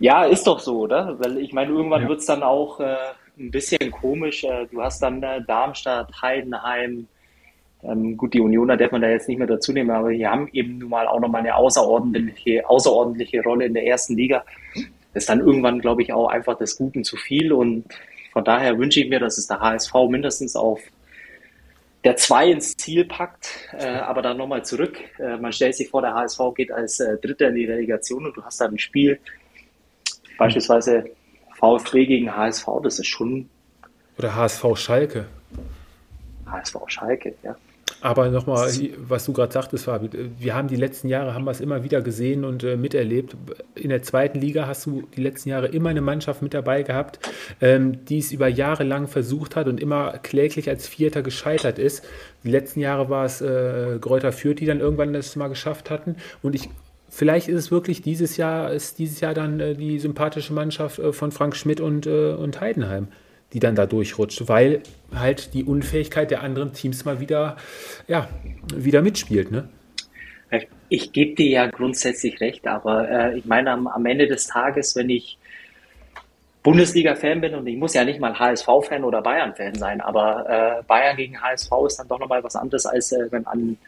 ja, ist doch so, oder? Weil ich meine, irgendwann ja. wird es dann auch äh, ein bisschen komisch. Äh, du hast dann äh, Darmstadt, Heidenheim, ähm, gut, die Unioner darf man da jetzt nicht mehr dazu nehmen, aber die haben eben nun mal auch nochmal eine außerordentliche, außerordentliche Rolle in der ersten Liga. Das ist dann irgendwann, glaube ich, auch einfach des Guten zu viel und von daher wünsche ich mir, dass es der HSV mindestens auf der 2 ins Ziel packt, äh, aber dann nochmal zurück. Äh, man stellt sich vor, der HSV geht als äh, Dritter in die Relegation und du hast dann ein Spiel, beispielsweise VfB gegen HSV, das ist schon. Oder HSV Schalke. HSV Schalke, ja. Aber nochmal, was du gerade sagtest, Fabi, wir haben die letzten Jahre, haben wir es immer wieder gesehen und äh, miterlebt. In der zweiten Liga hast du die letzten Jahre immer eine Mannschaft mit dabei gehabt, ähm, die es über Jahre lang versucht hat und immer kläglich als Vierter gescheitert ist. Die letzten Jahre war es äh, Gräuter Fürth, die dann irgendwann das mal geschafft hatten. Und ich vielleicht ist es wirklich dieses Jahr, ist dieses Jahr dann äh, die sympathische Mannschaft äh, von Frank Schmidt und, äh, und Heidenheim die dann da durchrutscht, weil halt die Unfähigkeit der anderen Teams mal wieder, ja, wieder mitspielt. Ne? Ich gebe dir ja grundsätzlich recht, aber äh, ich meine, am, am, Ende des Tages, wenn ich Bundesliga-Fan bin und ich muss ja nicht mal HSV-Fan oder Bayern-Fan sein, aber äh, Bayern gegen HSV ist dann doch nochmal was anderes, als äh, wenn an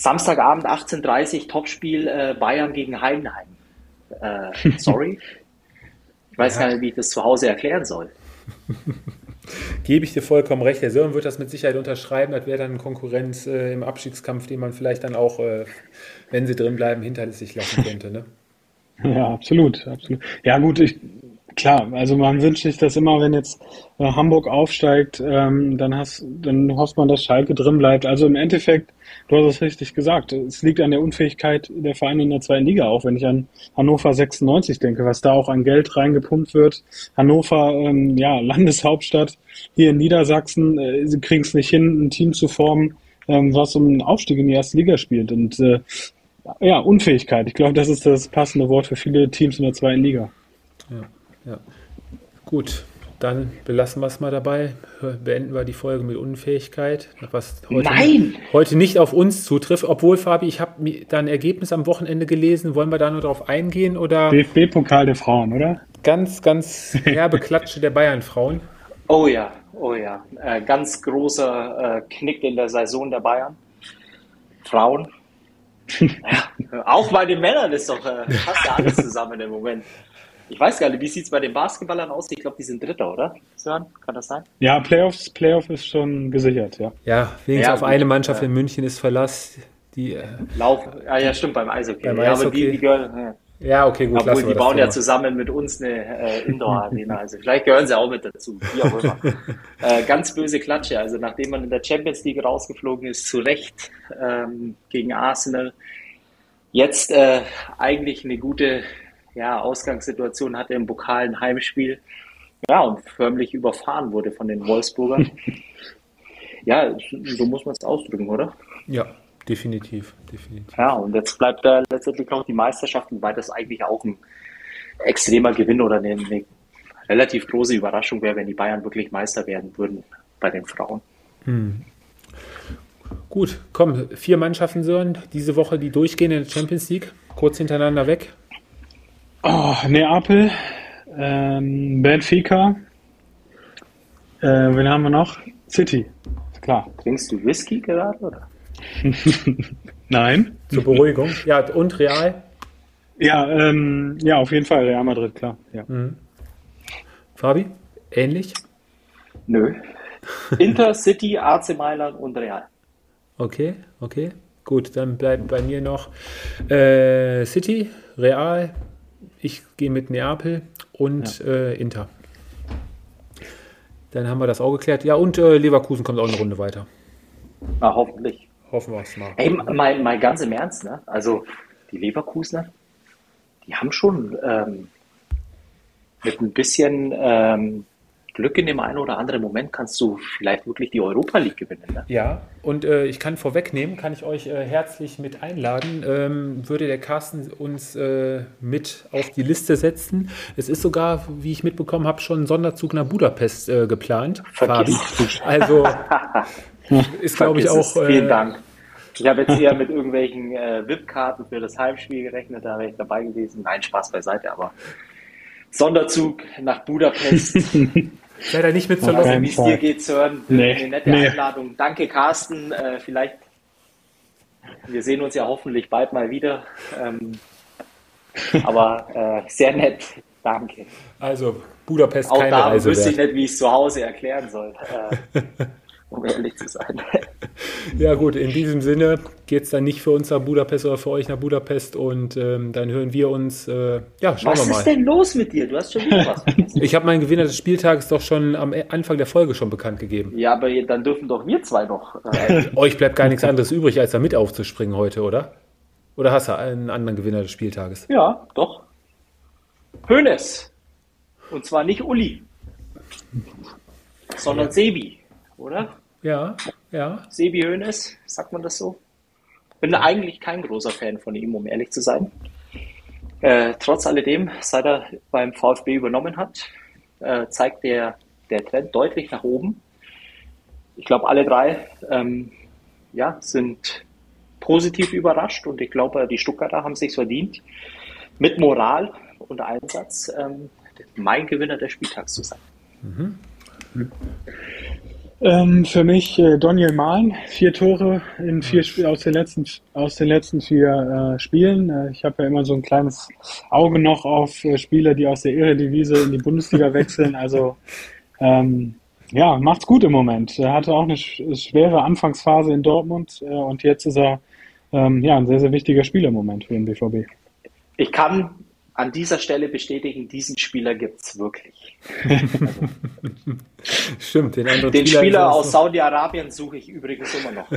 Samstagabend 18.30 Uhr Topspiel äh, Bayern gegen Heidenheim. Äh, sorry. Ich weiß ja. gar nicht, wie ich das zu Hause erklären soll. Gebe ich dir vollkommen recht. Der Sören wird das mit Sicherheit unterschreiben. Das wäre dann Konkurrenz äh, im Abstiegskampf, den man vielleicht dann auch, äh, wenn sie drin bleiben, hinter sich lassen könnte. Ne? Ja, absolut, absolut. Ja, gut, ich, klar, also man wünscht sich das immer, wenn jetzt äh, Hamburg aufsteigt, ähm, dann hast, dann hofft man, dass Schalke drin bleibt. Also im Endeffekt Du hast es richtig gesagt. Es liegt an der Unfähigkeit der Vereine in der zweiten Liga, auch wenn ich an Hannover 96 denke, was da auch an Geld reingepumpt wird. Hannover, ähm, ja, Landeshauptstadt hier in Niedersachsen, äh, sie kriegen es nicht hin, ein Team zu formen, ähm, was um einen Aufstieg in die erste Liga spielt. Und äh, ja, Unfähigkeit. Ich glaube, das ist das passende Wort für viele Teams in der zweiten Liga. Ja. Gut, dann belassen wir es mal dabei. Beenden wir die Folge mit Unfähigkeit, was heute, Nein. heute nicht auf uns zutrifft. Obwohl, Fabi, ich habe da ein Ergebnis am Wochenende gelesen. Wollen wir da nur drauf eingehen? oder? DFB-Pokal der Frauen, oder? Ganz, ganz herbe Klatsche der Bayern-Frauen. Oh ja, oh ja. Äh, ganz großer äh, Knick in der Saison der Bayern. Frauen. ja, auch bei den Männern ist doch äh, fast alles zusammen im Moment. Ich weiß gar nicht, wie sieht es bei den Basketballern aus? Ich glaube, die sind Dritter, oder? Sören, kann das sein? Ja, Playoffs, Playoff ist schon gesichert, ja. Ja, wenigstens ja, auf gut, eine Mannschaft in München ist Verlass. Die, äh, Lauf, ah, ja, stimmt, beim Eishockey. Beim ja, Eishockey. aber die, die gehören, ja. Ja, okay, gut. Obwohl, die bauen ja zusammen mit uns eine äh, Indoor-Arena. Also vielleicht gehören sie auch mit dazu, wie auch immer. äh, ganz böse Klatsche. Also nachdem man in der Champions League rausgeflogen ist, zu Recht ähm, gegen Arsenal. Jetzt äh, eigentlich eine gute ja, Ausgangssituation hatte im Pokal ein Heimspiel. Ja, und förmlich überfahren wurde von den Wolfsburgern. ja, so muss man es ausdrücken, oder? Ja, definitiv, definitiv. Ja, und jetzt bleibt da letztendlich noch die Meisterschaft, wobei das eigentlich auch ein extremer Gewinn oder eine, eine relativ große Überraschung wäre, wenn die Bayern wirklich Meister werden würden bei den Frauen. Hm. Gut, komm, vier Mannschaften, Sören, diese Woche, die durchgehen in der Champions League, kurz hintereinander weg. Oh, Neapel, ähm, Benfica. Äh, wen haben wir noch? City. Klar. Trinkst du Whisky gerade, oder? Nein. Zur Beruhigung. Ja, und Real? Ja, ähm, ja, auf jeden Fall Real Madrid, klar. Ja. Mhm. Fabi, ähnlich? Nö. Inter, City, AC Mailand und Real. Okay, okay. Gut, dann bleibt bei mir noch äh, City, Real, ich gehe mit Neapel und ja. äh, Inter. Dann haben wir das auch geklärt. Ja, und äh, Leverkusen kommt auch eine Runde weiter. Na, hoffentlich. Hoffen wir es mal. Ey, mal, mal ganz im Ernst, ne? Also, die Leverkusener, die haben schon ähm, mit ein bisschen ähm, Glück in dem einen oder anderen Moment kannst du vielleicht wirklich die Europa League gewinnen. Ne? Ja, und äh, ich kann vorwegnehmen, kann ich euch äh, herzlich mit einladen, ähm, würde der Carsten uns äh, mit auf die Liste setzen. Es ist sogar, wie ich mitbekommen habe, schon ein Sonderzug nach Budapest äh, geplant. Fabi. Also ist, glaube ich, auch. Äh, Vielen Dank. Ich habe jetzt eher mit irgendwelchen äh, VIP-Karten für das Heimspiel gerechnet, da wäre ich dabei gewesen. Nein, Spaß beiseite, aber Sonderzug nach Budapest. Leider nicht mit zur Wie es dir geht, Sören. Nee, eine nette nee. Einladung. Danke, Carsten. Äh, vielleicht, wir sehen uns ja hoffentlich bald mal wieder. Ähm, aber äh, sehr nett. Danke. Also, Budapest Auch keine da Reise wüsste ich nicht, wie ich es zu Hause erklären soll. Äh, um ehrlich zu sein. Ja gut, in diesem Sinne geht es dann nicht für uns nach Budapest oder für euch nach Budapest und ähm, dann hören wir uns, äh, ja, schauen was wir mal. Was ist denn los mit dir? Du hast schon wieder was. Ich habe meinen Gewinner des Spieltages doch schon am Anfang der Folge schon bekannt gegeben. Ja, aber dann dürfen doch wir zwei noch. Äh, euch bleibt gar nichts anderes übrig, als da mit aufzuspringen heute, oder? Oder hast du einen anderen Gewinner des Spieltages? Ja, doch. Hönes. Und zwar nicht Uli, sondern. Sebi, oder? Ja, ja. Sebi Hoeneß, sagt man das so? Bin eigentlich kein großer Fan von ihm, um ehrlich zu sein. Äh, trotz alledem, seit er beim VfB übernommen hat, äh, zeigt der, der Trend deutlich nach oben. Ich glaube, alle drei ähm, ja, sind positiv überrascht und ich glaube, die Stuttgarter haben sich verdient, mit Moral und Einsatz ähm, mein Gewinner des Spieltags zu sein. Mhm. Ähm, für mich äh, Daniel Mahlen, vier Tore in vier Spiel aus den letzten aus den letzten vier äh, Spielen. Äh, ich habe ja immer so ein kleines Auge noch auf äh, Spieler, die aus der Eredivisie in die Bundesliga wechseln. Also ähm, ja, macht's gut im Moment. Er hatte auch eine sch schwere Anfangsphase in Dortmund äh, und jetzt ist er ähm, ja ein sehr sehr wichtiger Spieler im Moment für den BVB. Ich kann an dieser Stelle bestätigen, diesen Spieler gibt es wirklich. Stimmt, den anderen Den Spieler, Spieler aus Saudi-Arabien suche ich übrigens immer noch.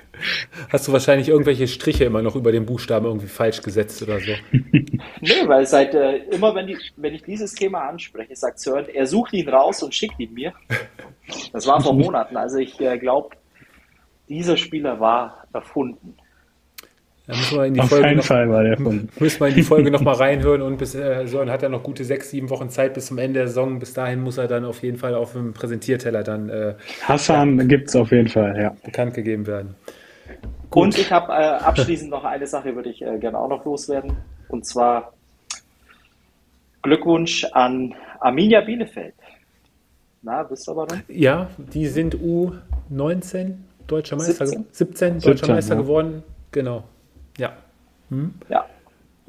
Hast du wahrscheinlich irgendwelche Striche immer noch über den Buchstaben irgendwie falsch gesetzt oder so? nee, weil seit äh, immer, wenn, die, wenn ich dieses Thema anspreche, sagt Sören, er sucht ihn raus und schickt ihn mir. Das war vor Monaten. Also ich äh, glaube, dieser Spieler war erfunden. Da müssen wir in die Auf Folge keinen noch, Fall war der Punkt. Müssen wir in die Folge noch mal reinhören und bis äh, Sören hat er noch gute sechs, sieben Wochen Zeit bis zum Ende der Saison. Bis dahin muss er dann auf jeden Fall auf dem Präsentierteller dann äh, Hassan ja, gibt es auf jeden Fall, ja. Bekannt gegeben werden. Gut. Und ich habe äh, abschließend noch eine Sache, würde ich äh, gerne auch noch loswerden. Und zwar Glückwunsch an Arminia Bielefeld. Na, wisst ihr warum? Ja, die sind U19 deutscher Meister, 17, 17 deutscher 17, Meister ja. geworden. Genau. Ja. Hm? Ja.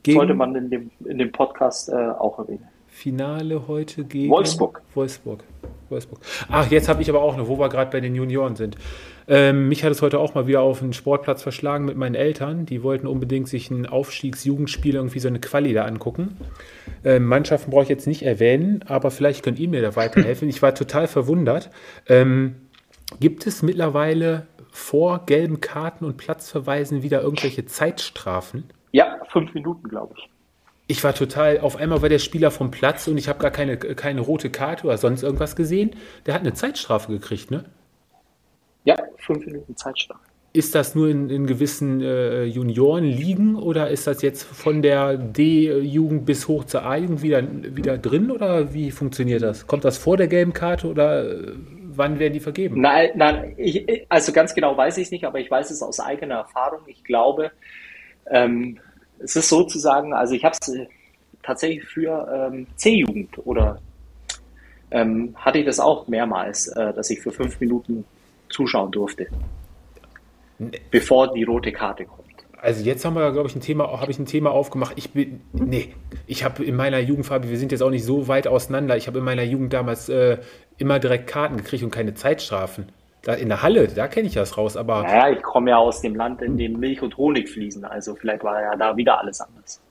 Gegen sollte man in dem, in dem Podcast äh, auch erwähnen. Finale heute gegen Wolfsburg. Wolfsburg. Wolfsburg. Ach, jetzt habe ich aber auch noch, wo wir gerade bei den Junioren sind. Ähm, mich hat es heute auch mal wieder auf den Sportplatz verschlagen mit meinen Eltern. Die wollten unbedingt sich ein Aufstiegsjugendspiel, irgendwie so eine Quali da angucken. Ähm, Mannschaften brauche ich jetzt nicht erwähnen, aber vielleicht könnt ihr mir da weiterhelfen. Ich war total verwundert. Ähm, gibt es mittlerweile vor gelben Karten und Platzverweisen wieder irgendwelche Zeitstrafen? Ja, fünf Minuten, glaube ich. Ich war total, auf einmal war der Spieler vom Platz und ich habe gar keine, keine rote Karte oder sonst irgendwas gesehen. Der hat eine Zeitstrafe gekriegt, ne? Ja, fünf Minuten Zeitstrafe. Ist das nur in, in gewissen äh, Juniorenligen oder ist das jetzt von der D-Jugend bis hoch zur A-Jugend wieder, wieder drin oder wie funktioniert das? Kommt das vor der gelben Karte oder äh, wann werden die vergeben? Nein, nein ich, also ganz genau weiß ich es nicht, aber ich weiß es aus eigener Erfahrung. Ich glaube, ähm, es ist sozusagen, also ich habe es äh, tatsächlich für ähm, C-Jugend oder ähm, hatte ich das auch mehrmals, äh, dass ich für fünf Minuten zuschauen durfte, bevor die rote Karte kommt. Also jetzt haben wir, glaube ich, ein Thema, habe ich ein Thema aufgemacht. Ich bin, nee, ich habe in meiner Jugend, Fabi, wir sind jetzt auch nicht so weit auseinander. Ich habe in meiner Jugend damals äh, immer direkt Karten gekriegt und keine Zeitstrafen. Da in der Halle, da kenne ich das raus, aber. Naja, ich komme ja aus dem Land, in dem Milch und Honig fließen. Also vielleicht war ja da wieder alles anders.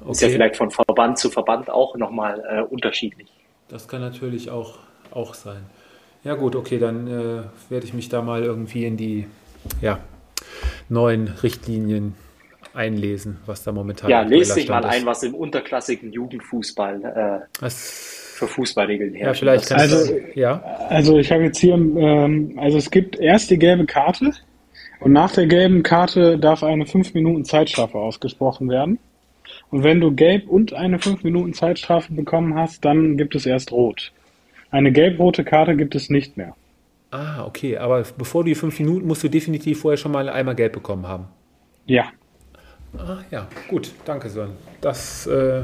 Okay. Ist ja vielleicht von Verband zu Verband auch nochmal äh, unterschiedlich. Das kann natürlich auch, auch sein. Ja gut, okay, dann äh, werde ich mich da mal irgendwie in die, ja, neuen Richtlinien einlesen, was da momentan Ja, lese dich mal ist. ein, was im unterklassigen Jugendfußball äh, das für Fußballregeln her. Ja, vielleicht kannst also, du, ja. Also ich habe jetzt hier, ähm, also es gibt erst die gelbe Karte und nach der gelben Karte darf eine 5 Minuten Zeitstrafe ausgesprochen werden. Und wenn du gelb und eine 5 Minuten Zeitstrafe bekommen hast, dann gibt es erst rot. Eine gelb-rote Karte gibt es nicht mehr. Ah, okay. Aber bevor du die 5 Minuten musst du definitiv vorher schon mal einmal gelb bekommen haben. Ja. Ah, ja, gut. Danke, Sören. Das äh,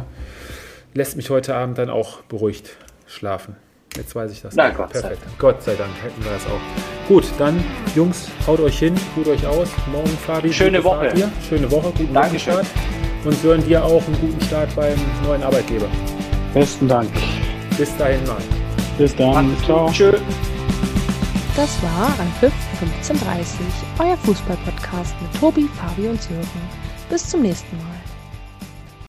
lässt mich heute Abend dann auch beruhigt schlafen. Jetzt weiß ich das. Na, Gott Perfekt. Sei Gott sei Dank hätten wir das auch. Gut, dann, Jungs, haut euch hin, ruht euch aus. Morgen, Fabi. Schöne Woche. Schöne Woche, guten Dankeschön. Start. Und Sören, dir auch einen guten Start beim neuen Arbeitgeber. Besten Dank. Bis dahin mal. Bis dann. Ciao. Tschö. Das war Anpfiff 1530, euer Fußballpodcast mit Tobi, Fabi und Sören. Bis zum nächsten Mal.